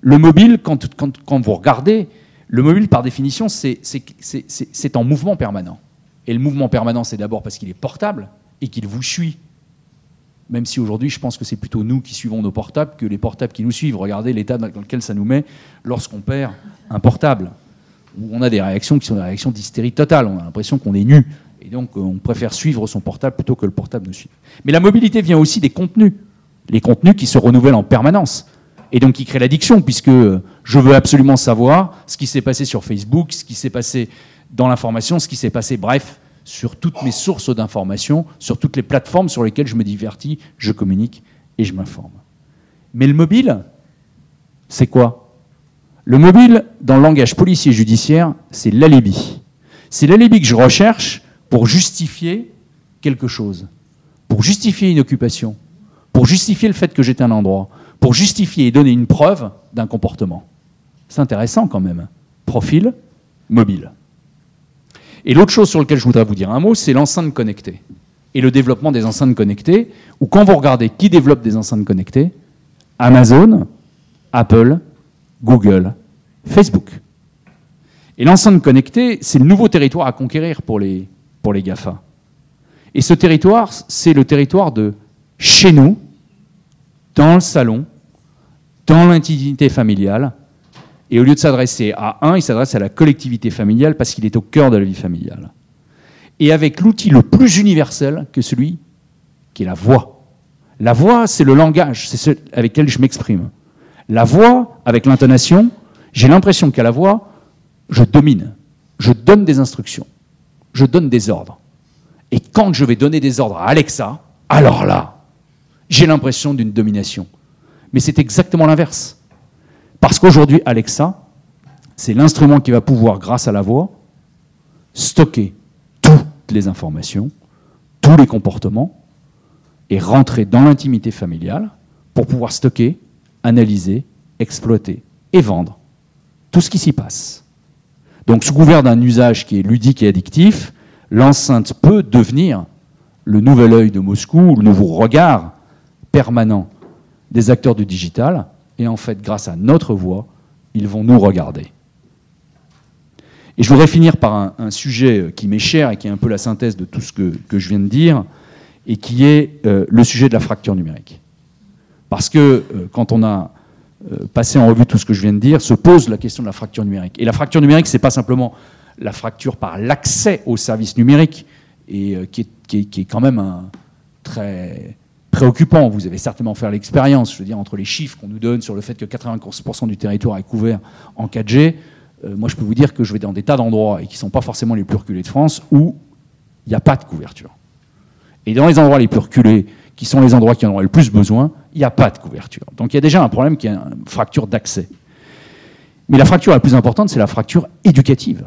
Le mobile, quand, vous regardez, le mobile, par définition, c'est en mouvement permanent. Et le mouvement permanent, c'est d'abord parce qu'il est portable et qu'il vous suit. Même si aujourd'hui, je pense que c'est plutôt nous qui suivons nos portables que les portables qui nous suivent. Regardez l'état dans lequel ça nous met lorsqu'on perd un portable. Où on a des réactions qui sont des réactions d'hystérie totale. On a l'impression qu'on est nu. Et donc, on préfère suivre son portable plutôt que le portable nous suive. Mais la mobilité vient aussi des contenus. Les contenus qui se renouvellent en permanence. Et donc, qui créent l'addiction, puisque je veux absolument savoir ce qui s'est passé sur Facebook, ce qui s'est passé dans l'information, ce qui s'est passé, bref, sur toutes mes sources d'informations, sur toutes les plateformes sur lesquelles je me divertis, je communique et je m'informe. Mais le mobile, c'est quoi? Le mobile, dans le langage policier et judiciaire, c'est l'alibi. C'est l'alibi que je recherche pour justifier quelque chose, pour justifier une occupation, pour justifier le fait que j'étais un endroit, pour justifier et donner une preuve d'un comportement. C'est intéressant quand même. Profil, mobile. Et l'autre chose sur laquelle je voudrais vous dire un mot, c'est l'enceinte connectée. Et le développement des enceintes connectées, où quand vous regardez qui développe des enceintes connectées, Amazon, Apple, Google, Facebook. Et l'enceinte connectée, c'est le nouveau territoire à conquérir pour les, pour les GAFA. Et ce territoire, c'est le territoire de chez nous, dans le salon, dans l'intimité familiale, et au lieu de s'adresser à un, il s'adresse à la collectivité familiale parce qu'il est au cœur de la vie familiale. Et avec l'outil le plus universel que celui qui est la voix. La voix, c'est le langage, c'est ce avec lequel je m'exprime. La voix, avec l'intonation, j'ai l'impression qu'à la voix, je domine, je donne des instructions, je donne des ordres. Et quand je vais donner des ordres à Alexa, alors là, j'ai l'impression d'une domination. Mais c'est exactement l'inverse. Parce qu'aujourd'hui, Alexa, c'est l'instrument qui va pouvoir, grâce à la voix, stocker toutes les informations, tous les comportements, et rentrer dans l'intimité familiale pour pouvoir stocker, analyser, exploiter et vendre tout ce qui s'y passe. Donc sous couvert d'un usage qui est ludique et addictif, l'enceinte peut devenir le nouvel œil de Moscou, le nouveau regard permanent des acteurs du digital, et en fait, grâce à notre voix, ils vont nous regarder. Et je voudrais finir par un, sujet qui m'est cher et qui est un peu la synthèse de tout ce que, je viens de dire, et qui est euh, le sujet de la fracture numérique. Parce que euh, quand on a euh, passé en revue tout ce que je viens de dire, se pose la question de la fracture numérique. Et la fracture numérique, ce n'est pas simplement la fracture par l'accès aux services numériques, et qui est, qui, est, quand même un très préoccupant. Vous avez certainement fait l'expérience, je veux dire, entre les chiffres qu'on nous donne sur le fait que 95% du territoire est couvert en 4G. Euh, moi, je peux vous dire que je vais dans des tas d'endroits, et qui ne sont pas forcément les plus reculés de France, où il n'y a pas de couverture. Et dans les endroits les plus reculés, qui sont les endroits qui en auraient le plus besoin, il n'y a pas de couverture. Donc il y a déjà un problème qui est une fracture d'accès. Mais la fracture la plus importante, c'est la fracture éducative.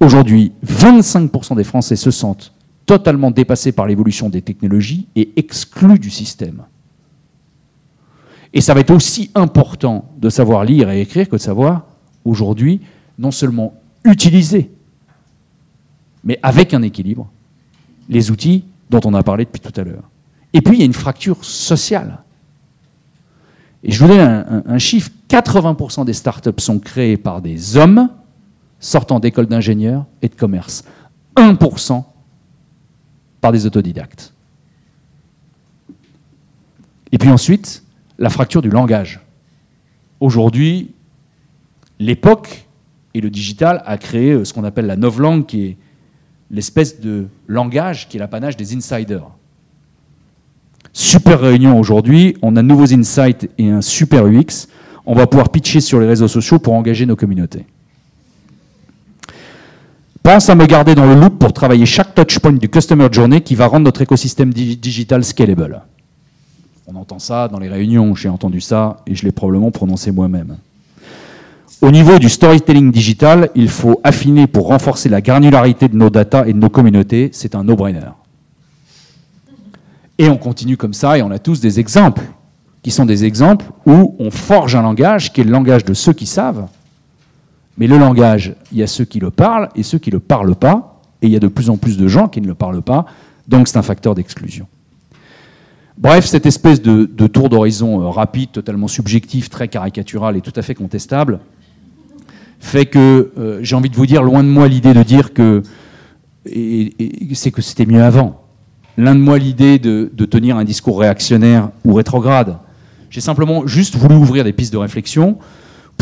Aujourd'hui, 25% des Français se sentent totalement dépassé par l'évolution des technologies et exclu du système. Et ça va être aussi important de savoir lire et écrire que de savoir, aujourd'hui, non seulement utiliser, mais avec un équilibre, les outils dont on a parlé depuis tout à l'heure. Et puis, il y a une fracture sociale. Et je vous donne un, chiffre, 80% des startups sont créées par des hommes sortant d'écoles d'ingénieurs et de commerce. 1% par des autodidactes. Et puis ensuite, la fracture du langage. Aujourd'hui, l'époque et le digital a créé euh, ce qu'on appelle la novlangue, qui est l'espèce de langage qui est l'apanage des insiders. Super réunion aujourd'hui, on a de nouveaux insights et un super UX. On va pouvoir pitcher sur les réseaux sociaux pour engager nos communautés. Pense à me garder dans le loop pour travailler chaque touchpoint du Customer Journey qui va rendre notre écosystème digital scalable. On entend ça dans les réunions, j'ai entendu ça et je l'ai probablement prononcé moi-même. Au niveau du storytelling digital, il faut affiner pour renforcer la granularité de nos data et de nos communautés. C'est un no-brainer. Et on continue comme ça, et on a tous des exemples, qui sont des exemples où on forge un langage qui est le langage de ceux qui savent. Mais le langage, il y a ceux qui le parlent et ceux qui ne le parlent pas, et il y a de plus en plus de gens qui ne le parlent pas, donc c'est un facteur d'exclusion. Bref, cette espèce de, tour d'horizon euh, rapide, totalement subjectif, très caricatural et tout à fait contestable, fait que euh, j'ai envie de vous dire, loin de moi l'idée de dire que c'est que c'était mieux avant. L'un de moi l'idée de, tenir un discours réactionnaire ou rétrograde. J'ai simplement juste voulu ouvrir des pistes de réflexion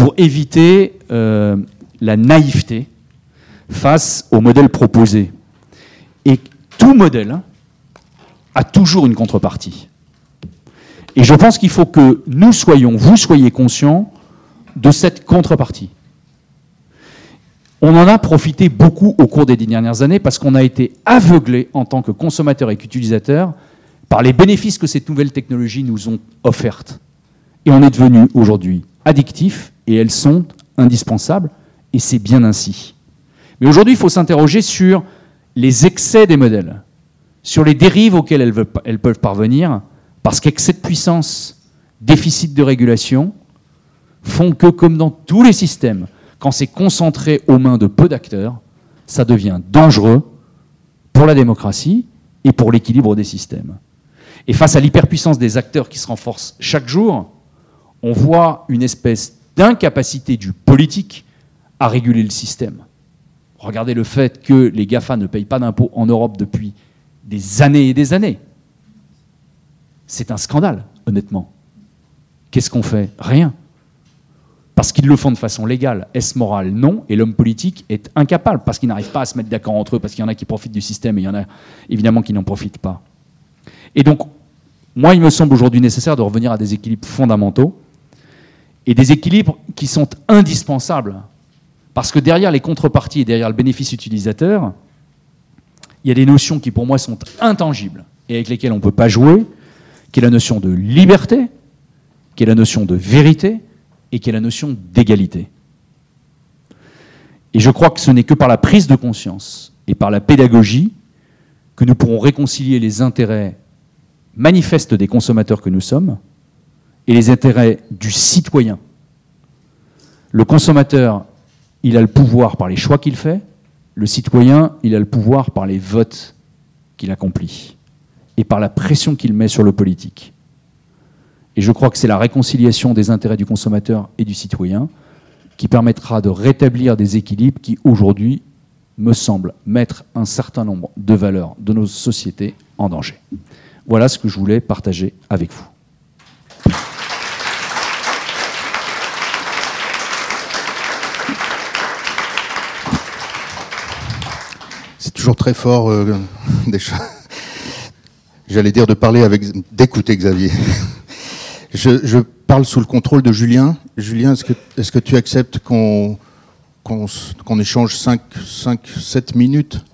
pour éviter euh, la naïveté face au modèle proposé. Et tout modèle a toujours une contrepartie. Et je pense qu'il faut que nous soyons, vous soyez conscients de cette contrepartie. On en a profité beaucoup au cours des dix dernières années parce qu'on a été aveuglé en tant que consommateur et qu'utilisateur par les bénéfices que cette nouvelle technologie nous ont offertes. Et on est devenu aujourd'hui addictif et elles sont indispensables et c'est bien ainsi. Mais aujourd'hui, il faut s'interroger sur les excès des modèles, sur les dérives auxquelles elles, elles peuvent parvenir, parce qu'excès de puissance, déficit de régulation font que, comme dans tous les systèmes, quand c'est concentré aux mains de peu d'acteurs, ça devient dangereux pour la démocratie et pour l'équilibre des systèmes. Et face à l'hyperpuissance des acteurs qui se renforcent chaque jour, on voit une espèce d'incapacité du politique à réguler le système. Regardez le fait que les GAFA ne payent pas d'impôts en Europe depuis des années et des années. C'est un scandale, honnêtement. Qu'est-ce qu'on fait? Rien parce qu'ils le font de façon légale. Est-ce moral? Non. Et l'homme politique est incapable parce qu'il n'arrive pas à se mettre d'accord entre eux, parce qu'il y en a qui profitent du système et il y en a évidemment qui n'en profitent pas. Et donc, moi, il me semble aujourd'hui nécessaire de revenir à des équilibres fondamentaux et des équilibres qui sont indispensables. Parce que derrière les contreparties et derrière le bénéfice utilisateur, il y a des notions qui pour moi sont intangibles et avec lesquelles on ne peut pas jouer, qui est la notion de liberté, qui est la notion de vérité, et qui est la notion d'égalité. Et je crois que ce n'est que par la prise de conscience et par la pédagogie que nous pourrons réconcilier les intérêts manifestes des consommateurs que nous sommes et les intérêts du citoyen. Le consommateur, il a le pouvoir par les choix qu'il fait, le citoyen, il a le pouvoir par les votes qu'il accomplit et par la pression qu'il met sur le politique. Et je crois que c'est la réconciliation des intérêts du consommateur et du citoyen qui permettra de rétablir des équilibres qui, aujourd'hui, me semblent mettre un certain nombre de valeurs de nos sociétés en danger. Voilà ce que je voulais partager avec vous. C'est toujours très fort euh, J'allais dire de parler avec, d'écouter Xavier. Je, parle sous le contrôle de Julien. Julien, est-ce que, tu acceptes qu'on qu'on échange 5, 5, 7 minutes?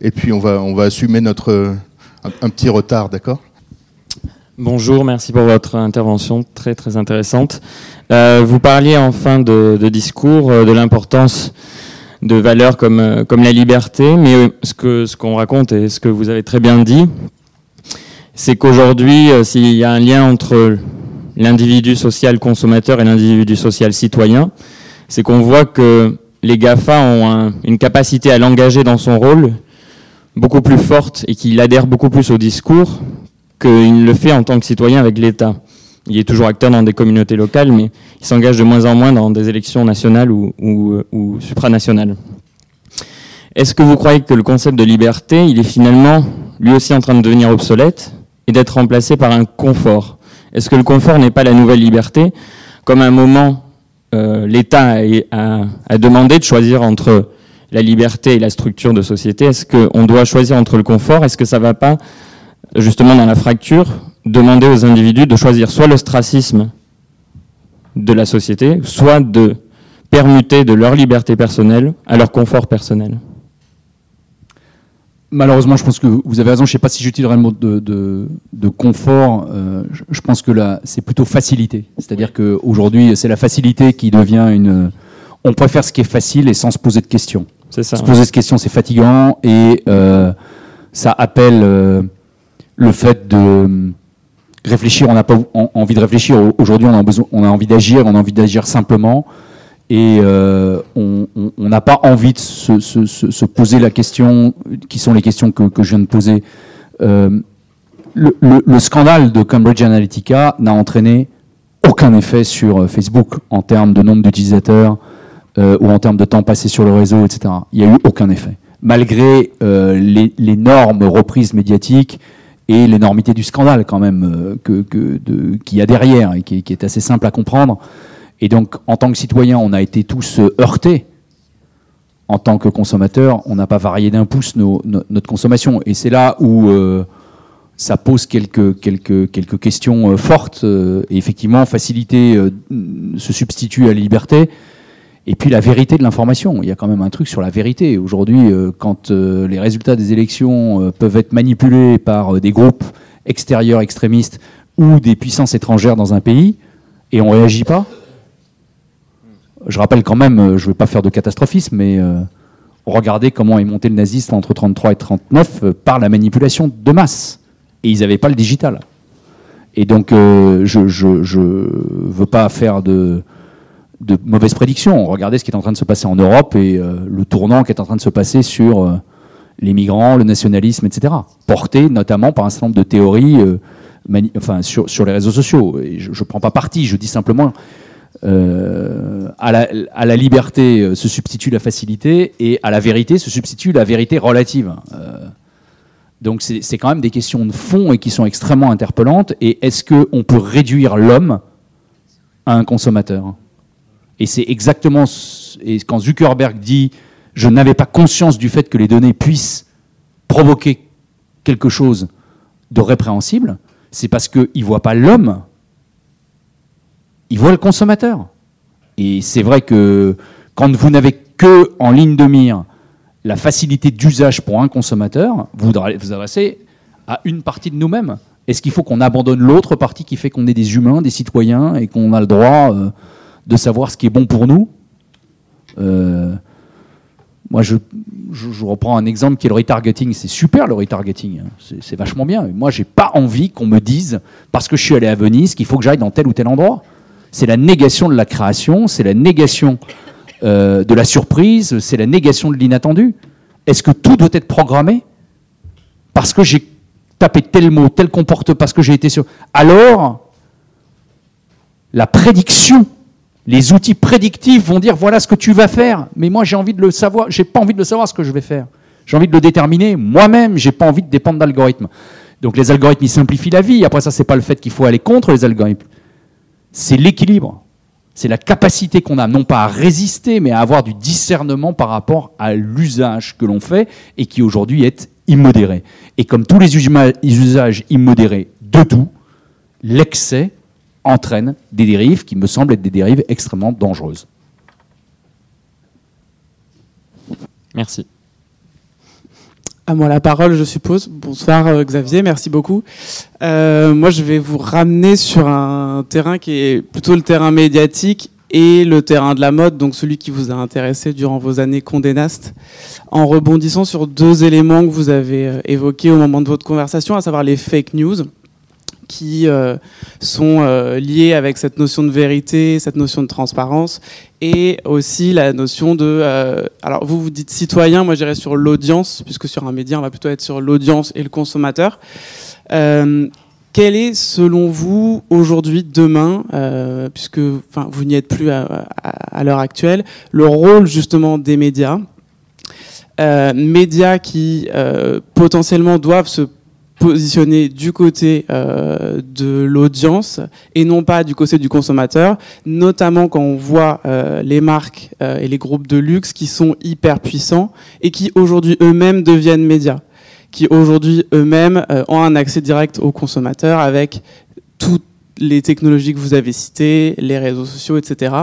Et puis on va, on va assumer notre, un, petit retard, d'accord? Bonjour, merci pour votre intervention très très intéressante. Euh, vous parliez en fin de, de discours euh, de l'importance de valeurs comme, euh, comme la liberté, mais ce qu'on ce qu'on raconte et ce que vous avez très bien dit, c'est qu'aujourd'hui, s'il y a un lien entre l'individu social consommateur et l'individu social citoyen, c'est qu'on voit que les GAFA ont une capacité à l'engager dans son rôle beaucoup plus forte et qu'il adhère beaucoup plus au discours qu'il le fait en tant que citoyen avec l'État. Il est toujours acteur dans des communautés locales, mais il s'engage de moins en moins dans des élections nationales ou, ou supranationales. Est-ce que vous croyez que le concept de liberté, il est finalement lui aussi en train de devenir obsolète et d'être remplacé par un confort? Est-ce que le confort n'est pas la nouvelle liberté Comme un moment, euh, l'État a, demandé de choisir entre la liberté et la structure de société? Est-ce qu'on doit choisir entre le confort? Est-ce que ça ne va pas, justement dans la fracture, demander aux individus de choisir soit l'ostracisme de la société, soit de permuter de leur liberté personnelle à leur confort personnel Malheureusement, je pense que vous avez raison. Je ne sais pas si j'utiliserai le mot de, confort. Euh, je, pense que là, c'est plutôt facilité. C'est-à-dire qu'aujourd'hui, c'est la facilité qui devient une, on préfère ce qui est facile et sans se poser de questions. C'est ça. Se poser de questions, c'est fatigant et euh, ça appelle euh, le fait de réfléchir. On n'a pas en- envie de réfléchir. Aujourd'hui, on a besoin, on a envie d'agir. On a envie d'agir simplement et euh, on n'a pas envie de se, se- se- se poser la question, qui sont les questions que, je viens de poser. Euh, le, le- le scandale de Cambridge Analytica n'a entraîné aucun effet sur euh, Facebook en termes de nombre d'utilisateurs ou en termes de temps passé sur le réseau, etc. Il n'y a eu aucun effet. Malgré euh, les, l'énorme reprise médiatique et l'énormité du scandale quand même euh, que, que qu'il y a derrière et qui, est- assez simple à comprendre. Et donc, en tant que citoyen, on a été tous euh, heurtés. En tant que consommateur, on n'a pas varié d'un pouce notre consommation. Et c'est là où euh, ça pose quelques, quelques, questions fortes. et effectivement, facilité euh, se substitue à la liberté. Et puis la vérité de l'information. Il y a quand même un truc sur la vérité. Aujourd'hui, euh, quand euh, les résultats des élections euh, peuvent être manipulés par des groupes extérieurs extrémistes ou des puissances étrangères dans un pays, et on ne réagit pas. Je rappelle quand même, je ne vais pas faire de catastrophisme, mais regardez comment est monté le nazisme entre 33 et 39 euh, par la manipulation de masse. Et ils n'avaient pas le digital. Et donc, je ne veux pas faire de, de mauvaises prédictions. Regardez ce qui est en train de se passer en Europe et euh, le tournant qui est en train de se passer sur euh, les migrants, le nationalisme, etc. Porté notamment par un certain nombre de théories euh, enfin, sur, les réseaux sociaux. Je ne prends pas parti, je dis simplement à, la, liberté se substitue la facilité et à la vérité se substitue la vérité relative. Donc c'est c'est quand même des questions de fond et qui sont extrêmement interpellantes. Et est-ce qu'on peut réduire l'homme à un consommateur? Et c'est exactement et quand Zuckerberg dit je n'avais pas conscience du fait que les données puissent provoquer quelque chose de répréhensible, c'est parce qu'il ne voit pas l'homme, il voit le consommateur. Et c'est vrai que quand vous n'avez que en ligne de mire la facilité d'usage pour un consommateur, vous vous vous adressez à une partie de nous-mêmes. Est-ce qu'il faut qu'on abandonne l'autre partie qui fait qu'on est des humains, des citoyens et qu'on a le droit euh, de savoir ce qui est bon pour nous Euh, Moi, je, je- reprends un exemple qui est le retargeting. C'est super le retargeting, hein. c'est c'est vachement bien. Moi, j'ai pas envie qu'on me dise parce que je suis allé à Venise qu'il faut que j'aille dans tel ou tel endroit. C'est la négation de la création, c'est la négation euh, de la surprise, c'est la négation de l'inattendu. Est-ce que tout doit être programmé? Parce que j'ai tapé tel mot, tel comportement, parce que j'ai été sur. Alors, la prédiction, les outils prédictifs vont dire voilà ce que tu vas faire, mais moi j'ai envie de le savoir, j'ai pas envie de le savoir ce que je vais faire. J'ai envie de le déterminer moi-même, j'ai pas envie de dépendre d'algorithmes. Donc les algorithmes ils simplifient la vie. Après ça c'est pas le fait qu'il faut aller contre les algorithmes, c'est l'équilibre. C'est la capacité qu'on a, non pas à résister, mais à avoir du discernement par rapport à l'usage que l'on fait et qui aujourd'hui est immodéré. Et comme tous les usages immodérés de tout, l'excès entraîne des dérives qui me semblent être des dérives extrêmement dangereuses. Merci. À moi la parole, je suppose. Bonsoir euh, Xavier, merci beaucoup. Euh, moi, je vais vous ramener sur un terrain qui est plutôt le terrain médiatique et le terrain de la mode, donc celui qui vous a intéressé durant vos années Condé Nast, en rebondissant sur deux éléments que vous avez euh, évoqués au moment de votre conversation, à savoir les fake news qui euh, sont euh, liés avec cette notion de vérité, cette notion de transparence, et aussi la notion de... euh, alors vous, vous dites citoyen, moi j'irais sur l'audience, puisque sur un média, on va plutôt être sur l'audience et le consommateur. Euh, quel est, selon vous, aujourd'hui, demain, puisque vous n'y êtes plus à, l'heure actuelle, le rôle justement des médias? Médias qui potentiellement doivent se positionner du côté euh, de l'audience et non pas du côté du consommateur, notamment quand on voit euh, les marques euh, et les groupes de luxe qui sont hyper puissants et qui aujourd'hui eux-mêmes deviennent médias, qui aujourd'hui eux-mêmes ont un accès direct aux consommateurs avec toutes les technologies que vous avez citées, les réseaux sociaux, etc.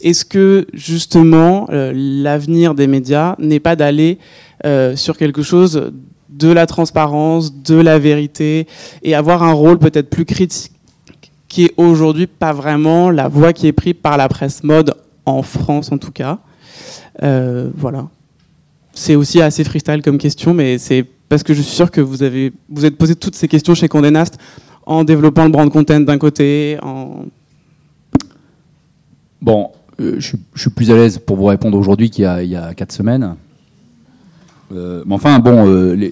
Est-ce que justement l'avenir des médias n'est pas d'aller sur quelque chose de la transparence, de la vérité, et avoir un rôle peut-être plus critique, qui est aujourd'hui pas vraiment la voie qui est prise par la presse mode en France en tout cas. voilà. C'est aussi assez freestyle comme question, mais c'est parce que je suis sûr que vous avez vous êtes posé toutes ces questions chez Condé Nast en développant le brand content d'un côté, en Bon, euh, je, suis plus à l'aise pour vous répondre aujourd'hui qu'il y, a quatre semaines. Euh, mais enfin, bon, euh,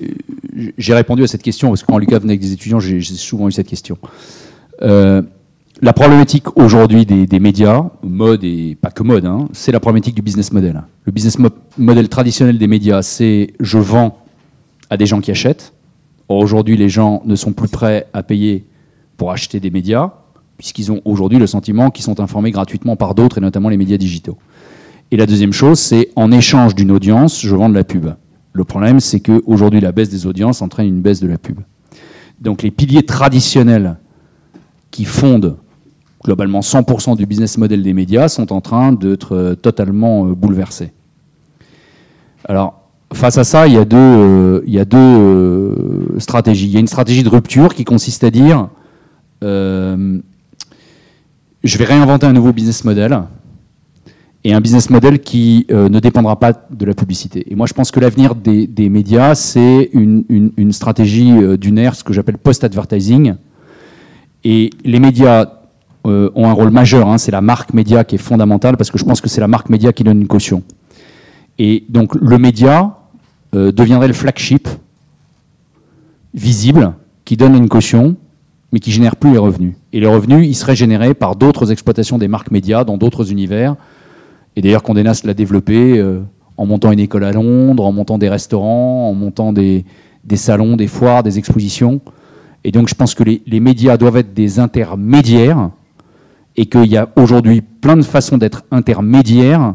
j'ai répondu à cette question parce que quand Lucas venait avec des étudiants, j'ai souvent eu cette question. la problématique aujourd'hui des, médias, mode et pas que mode, hein, c'est la problématique du business model. Le business model traditionnel des médias, c'est je vends à des gens qui achètent. Aujourd'hui, les gens ne sont plus prêts à payer pour acheter des médias puisqu'ils ont aujourd'hui le sentiment qu'ils sont informés gratuitement par d'autres, et notamment les médias digitaux. Et la deuxième chose, c'est en échange d'une audience, je vends de la pub. Le problème, c'est qu'aujourd'hui, la baisse des audiences entraîne une baisse de la pub. Donc les piliers traditionnels qui fondent globalement 100% du business model des médias sont en train d'être euh, totalement euh, bouleversés. Alors, face à ça, il y a deux, euh, il y a deux stratégies. Il y a une stratégie de rupture qui consiste à dire je vais réinventer un nouveau business model et un business model qui euh, ne dépendra pas de la publicité. Et moi, je pense que l'avenir des, médias, c'est une, stratégie euh, d'une ère, ce que j'appelle post-advertising. Et les médias euh, ont un rôle majeur. Hein. c'est la marque média qui est fondamentale parce que je pense que c'est la marque média qui donne une caution. Et donc, le média deviendrait le flagship visible qui donne une caution mais qui génèrent plus les revenus. Et les revenus, ils seraient générés par d'autres exploitations des marques médias dans d'autres univers. Et d'ailleurs, Condé l'a développé euh, en montant une école à Londres, en montant des restaurants, en montant des, salons, des foires, des expositions. Et donc, je pense que les, médias doivent être des intermédiaires et qu'il y a aujourd'hui plein de façons d'être intermédiaires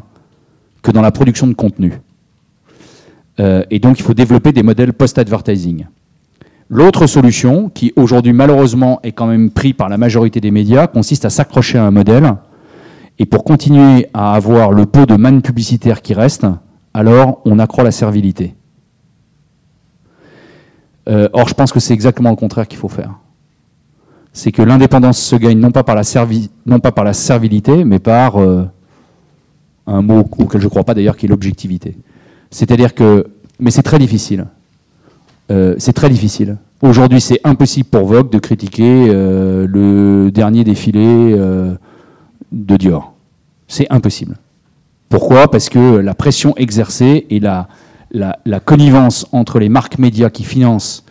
que dans la production de contenu. Euh, et donc, il faut développer des modèles post-advertising. L'autre solution, qui aujourd'hui malheureusement est quand même prise par la majorité des médias, consiste à s'accrocher à un modèle. Et pour continuer à avoir le pot de manne publicitaire qui reste, alors on accroît la servilité. Euh, or, je pense que c'est exactement le contraire qu'il faut faire. C'est que l'indépendance se gagne non pas par la, non pas par la servilité, mais par euh, un mot auquel je ne crois pas d'ailleurs, qui est l'objectivité. C'est-à-dire que, mais c'est très difficile. Euh, c'est très difficile. Aujourd'hui, c'est impossible pour Vogue de critiquer le dernier défilé de Dior. C'est impossible. Pourquoi? Parce que la pression exercée et la, connivence entre les marques médias qui financent,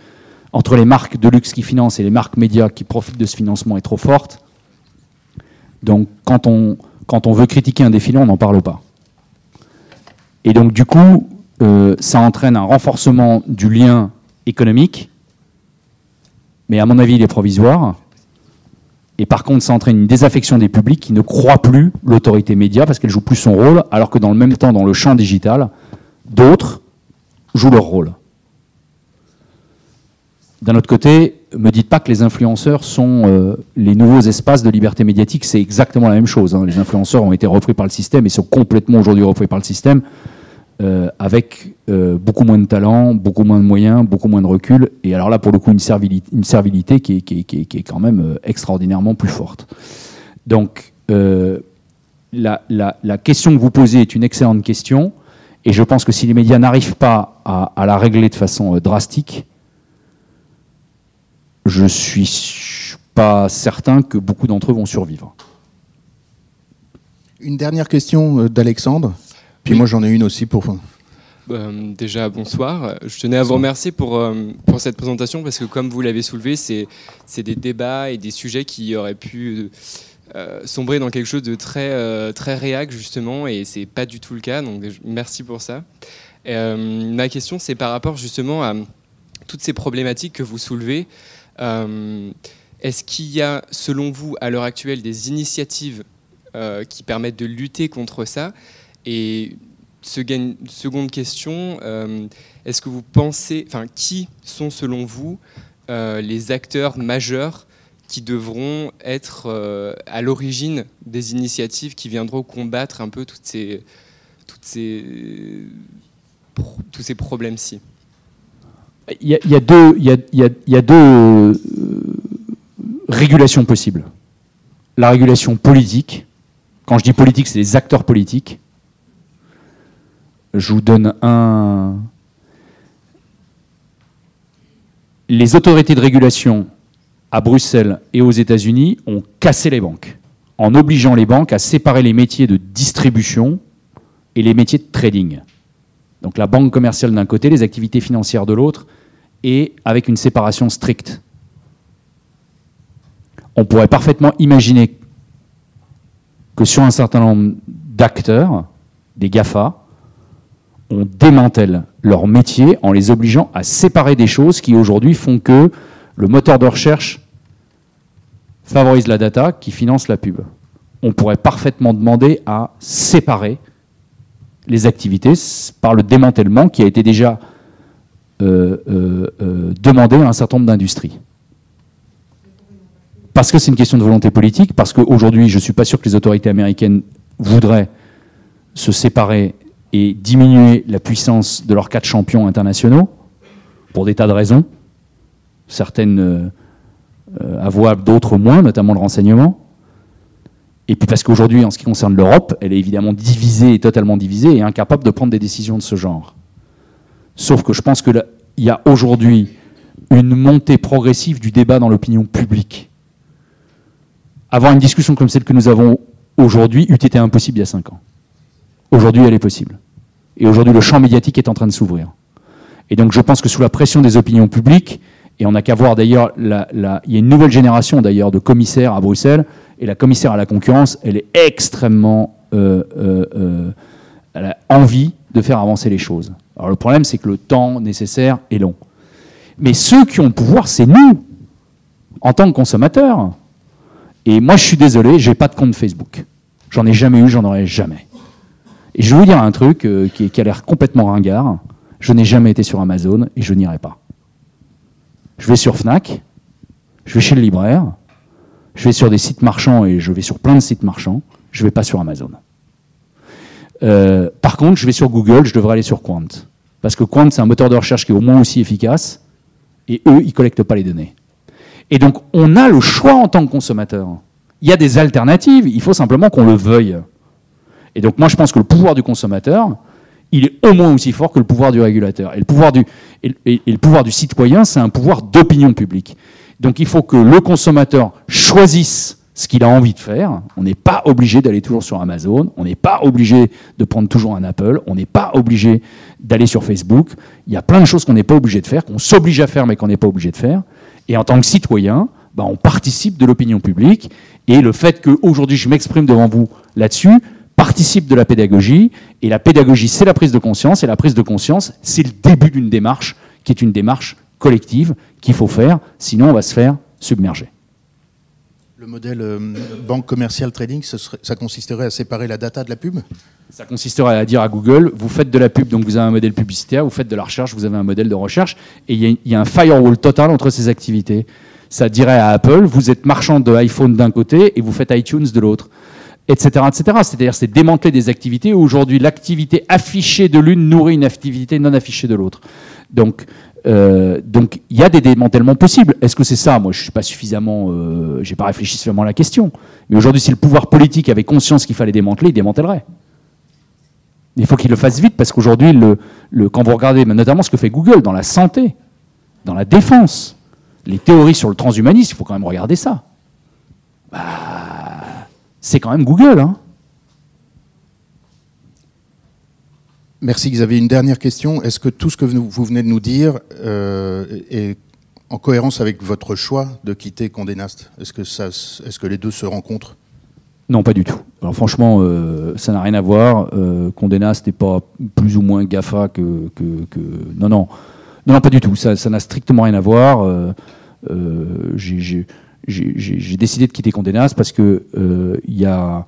entre les marques de luxe qui financent et les marques médias qui profitent de ce financement est trop forte. Donc, quand on, quand on veut critiquer un défilé, on n'en parle pas. Et donc, du coup, ça entraîne un renforcement du lien économique, mais à mon avis, il est provisoire. Et par contre, ça entraîne une désaffection des publics qui ne croient plus l'autorité média parce qu'elle joue plus son rôle, alors que dans le même temps, dans le champ digital, d'autres jouent leur rôle. D'un autre côté, me dites pas que les influenceurs sont euh, les nouveaux espaces de liberté médiatique, c'est exactement la même chose. Hein. Les influenceurs ont été repris par le système et sont complètement aujourd'hui repris par le système. Euh, avec euh, beaucoup moins de talent, beaucoup moins de moyens, beaucoup moins de recul, et alors là, pour le coup, une servilité, qui, est, qui, qui, qui, est, quand même euh, extraordinairement plus forte. Donc, la, la, la, question que vous posez est une excellente question, et je pense que si les médias n'arrivent pas à, à, la régler de façon drastique, je suis pas certain que beaucoup d'entre eux vont survivre. Une dernière question d'Alexandre. Puis moi, j'en ai une aussi pour. Euh, déjà, bonsoir. Je tenais à vous remercier pour, euh, pour cette présentation parce que, comme vous l'avez soulevé, c'est des débats et des sujets qui auraient pu euh, sombrer dans quelque chose de très, très réac, justement, et c'est pas du tout le cas. Donc, merci pour ça. ma question, c'est par rapport justement à toutes ces problématiques que vous soulevez. Est-ce qu'il y a, selon vous, à l'heure actuelle, des initiatives qui permettent de lutter contre ça? Et seconde question, euh, est-ce que vous pensez, enfin, qui sont selon vous euh, les acteurs majeurs qui devront être euh, à l'origine des initiatives qui viendront combattre un peu ces, ces, tous ces problèmes-ci? Il y a deux régulations possibles. La régulation politique Quand je dis politique, c'est les acteurs politiques. Je vous donne un. Les autorités de régulation à Bruxelles et aux États-Unis ont cassé les banques en obligeant les banques à séparer les métiers de distribution et les métiers de trading. Donc la banque commerciale d'un côté, les activités financières de l'autre, et avec une séparation stricte. On pourrait parfaitement imaginer que sur un certain nombre d'acteurs, des GAFA, on démantèle leur métier en les obligeant à séparer des choses qui aujourd'hui font que le moteur de recherche favorise la data qui finance la pub. On pourrait parfaitement demander à séparer les activités par le démantèlement qui a été déjà euh, euh, euh, demandé à un certain nombre d'industries. Parce que c'est une question de volonté politique, parce qu'aujourd'hui, je ne suis pas sûr que les autorités américaines voudraient se séparer et diminuer la puissance de leurs quatre champions internationaux, pour des tas de raisons, certaines avouables, d'autres moins, notamment le renseignement. Et puis parce qu'aujourd'hui, en ce qui concerne l'Europe, elle est évidemment divisée totalement divisée et incapable de prendre des décisions de ce genre. Sauf que je pense qu'il y a aujourd'hui une montée progressive du débat dans l'opinion publique. Avoir une discussion comme celle que nous avons aujourd'hui eût été impossible il y a cinq ans. Aujourd'hui, elle est possible. Et aujourd'hui, le champ médiatique est en train de s'ouvrir. Et donc, je pense que sous la pression des opinions publiques, et on n'a qu'à voir d'ailleurs, il y a une nouvelle génération d'ailleurs de commissaires à Bruxelles, et la commissaire à la concurrence, elle est extrêmement. Euh, euh, euh, elle a envie de faire avancer les choses. Alors le problème, c'est que le temps nécessaire est long. Mais ceux qui ont le pouvoir, c'est nous, en tant que consommateurs. Et moi, je suis désolé, j'ai pas de compte Facebook. J'en ai jamais eu, j'en aurai jamais. Et je vais vous dire un truc qui, qui a l'air complètement ringard. Je n'ai jamais été sur Amazon et je n'irai pas. Je vais sur Fnac, je vais chez le libraire, je vais sur des sites marchands et je vais sur plein de sites marchands. Je ne vais pas sur Amazon. Euh, par contre, je vais sur Google, je devrais aller sur Quant. Parce que Quant, c'est un moteur de recherche qui est au moins aussi efficace. Et eux, ils ne collectent pas les données. Et donc, on a le choix en tant que consommateur. Il y a des alternatives, il faut simplement qu'on le veuille. Et donc, moi, je pense que le pouvoir du consommateur, il est au moins aussi fort que le pouvoir du régulateur. Et le pouvoir du, citoyen, c'est un pouvoir d'opinion publique. Donc il faut que le consommateur choisisse ce qu'il a envie de faire. On n'est pas obligé d'aller toujours sur Amazon, on n'est pas obligé de prendre toujours un Apple, on n'est pas obligé d'aller sur Facebook. Il y a plein de choses qu'on n'est pas obligé de faire, qu'on s'oblige à faire mais qu'on n'est pas obligé de faire. Et en tant que citoyen, bah, on participe de l'opinion publique. Et le fait qu'aujourd'hui je m'exprime devant vous là-dessus participe de la pédagogie. Et la pédagogie, c'est la prise de conscience. Et la prise de conscience, c'est le début d'une démarche qui est une démarche collective qu'il faut faire, sinon on va se faire submerger. Le modèle euh, banque commerciale trading, ça consisterait à séparer la data de la pub? Ça consisterait à dire à Google, vous faites de la pub, donc vous avez un modèle publicitaire, vous faites de la recherche, vous avez un modèle de recherche, et il y, a un firewall total entre ces activités. Ça dirait à Apple, vous êtes marchand de iPhone d'un côté et vous faites iTunes de l'autre etc. C'est-à-dire c'est démanteler des activités où aujourd'hui l'activité affichée de l'une nourrit une activité non affichée de l'autre. Donc euh, donc il y a des démantèlements possibles. Est-ce que c'est ça? Moi, je suis pas suffisamment, euh, j'ai pas réfléchi suffisamment à la question. Mais aujourd'hui, si le pouvoir politique avait conscience qu'il fallait démanteler, il démantèlerait. Il faut qu'il le fasse vite parce qu'aujourd'hui, le, quand vous regardez notamment ce que fait Google dans la santé, dans la défense, les théories sur le transhumanisme, il faut quand même regarder ça. Bah, c'est quand même Google. Hein. Merci Xavier. Une dernière question. Est-ce que tout ce que vous venez de nous dire euh, est en cohérence avec votre choix de quitter Condé Nast Est-ce que, est que les deux se rencontrent? Non, pas du tout. Alors franchement, euh, ça n'a rien à voir. Euh, Condé Nast n'est pas plus ou moins GAFA que... que, Non, non. Non, pas du tout. Ça n'a strictement rien à voir. Euh, j'ai décidé de quitter Condé Nast parce qu'il y a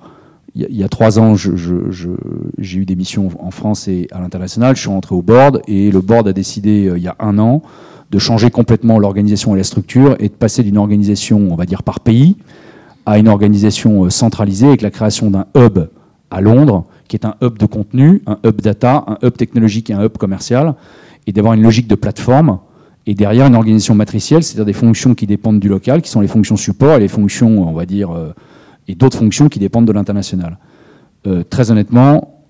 il y, a trois ans, j'ai eu des missions en France et à l'international. Je suis rentré au board et le board a décidé euh, il y a un an de changer complètement l'organisation et la structure et de passer d'une organisation, on va dire par pays, à une organisation euh, centralisée avec la création d'un hub à Londres, qui est un hub de contenu, un hub data, un hub technologique et un hub commercial, et d'avoir une logique de plateforme et derrière une organisation matricielle, c'est-à-dire des fonctions qui dépendent du local, qui sont les fonctions support et les fonctions, on va dire, euh, et d'autres fonctions qui dépendent de l'international. euh, très honnêtement,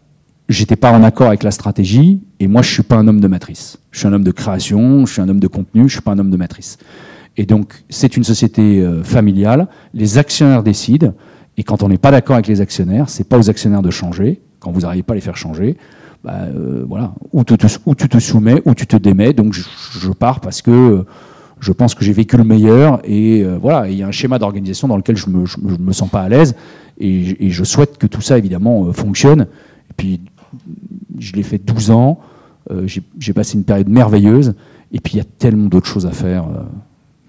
j'étais pas en accord avec la stratégie, et moi, je suis pas un homme de matrice. Je suis un homme de création, je suis un homme de contenu, je suis pas un homme de matrice. Et donc, c'est une société euh, familiale. Les actionnaires décident. Et quand on n'est pas d'accord avec les actionnaires, c'est pas aux actionnaires de changer. Quand vous n'arrivez pas à les faire changer, bah, euh, voilà, ou, tu te soumets, ou tu te démets. Donc, je, pars parce que je pense que j'ai vécu le meilleur. Et euh, voilà, il y a un schéma d'organisation dans lequel je me, me sens pas à l'aise. Et, je souhaite que tout ça, évidemment, fonctionne. Et puis, je l'ai fait 12 ans. j'ai passé une période merveilleuse. Et puis, il y a tellement d'autres choses à faire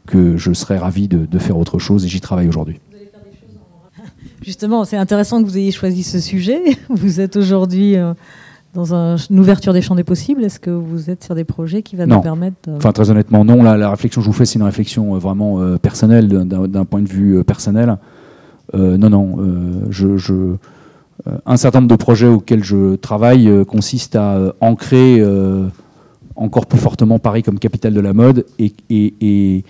que je serais ravi de, faire autre chose et j'y travaille aujourd'hui. Justement, c'est intéressant que vous ayez choisi ce sujet. Vous êtes aujourd'hui euh, dans une ouverture des champs des possibles? Est-ce que vous êtes sur des projets qui vont nous permettre Enfin, très honnêtement, non. La, réflexion que je vous fais, c'est une réflexion euh, vraiment euh, personnelle, d'un point de vue personnel. non, non. Je, un certain nombre de projets auxquels je travaille consistent à ancrer encore plus fortement Paris comme capitale de la mode et, et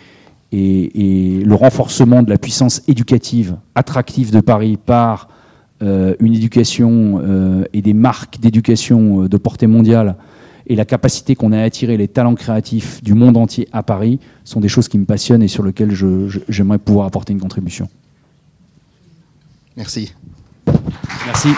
et, le renforcement de la puissance éducative, attractive de Paris par euh, une éducation euh, et des marques d'éducation euh, de portée mondiale et la capacité qu'on a à attirer les talents créatifs du monde entier à Paris sont des choses qui me passionnent et sur lesquelles j'aimerais pouvoir apporter une contribution. Merci. Merci.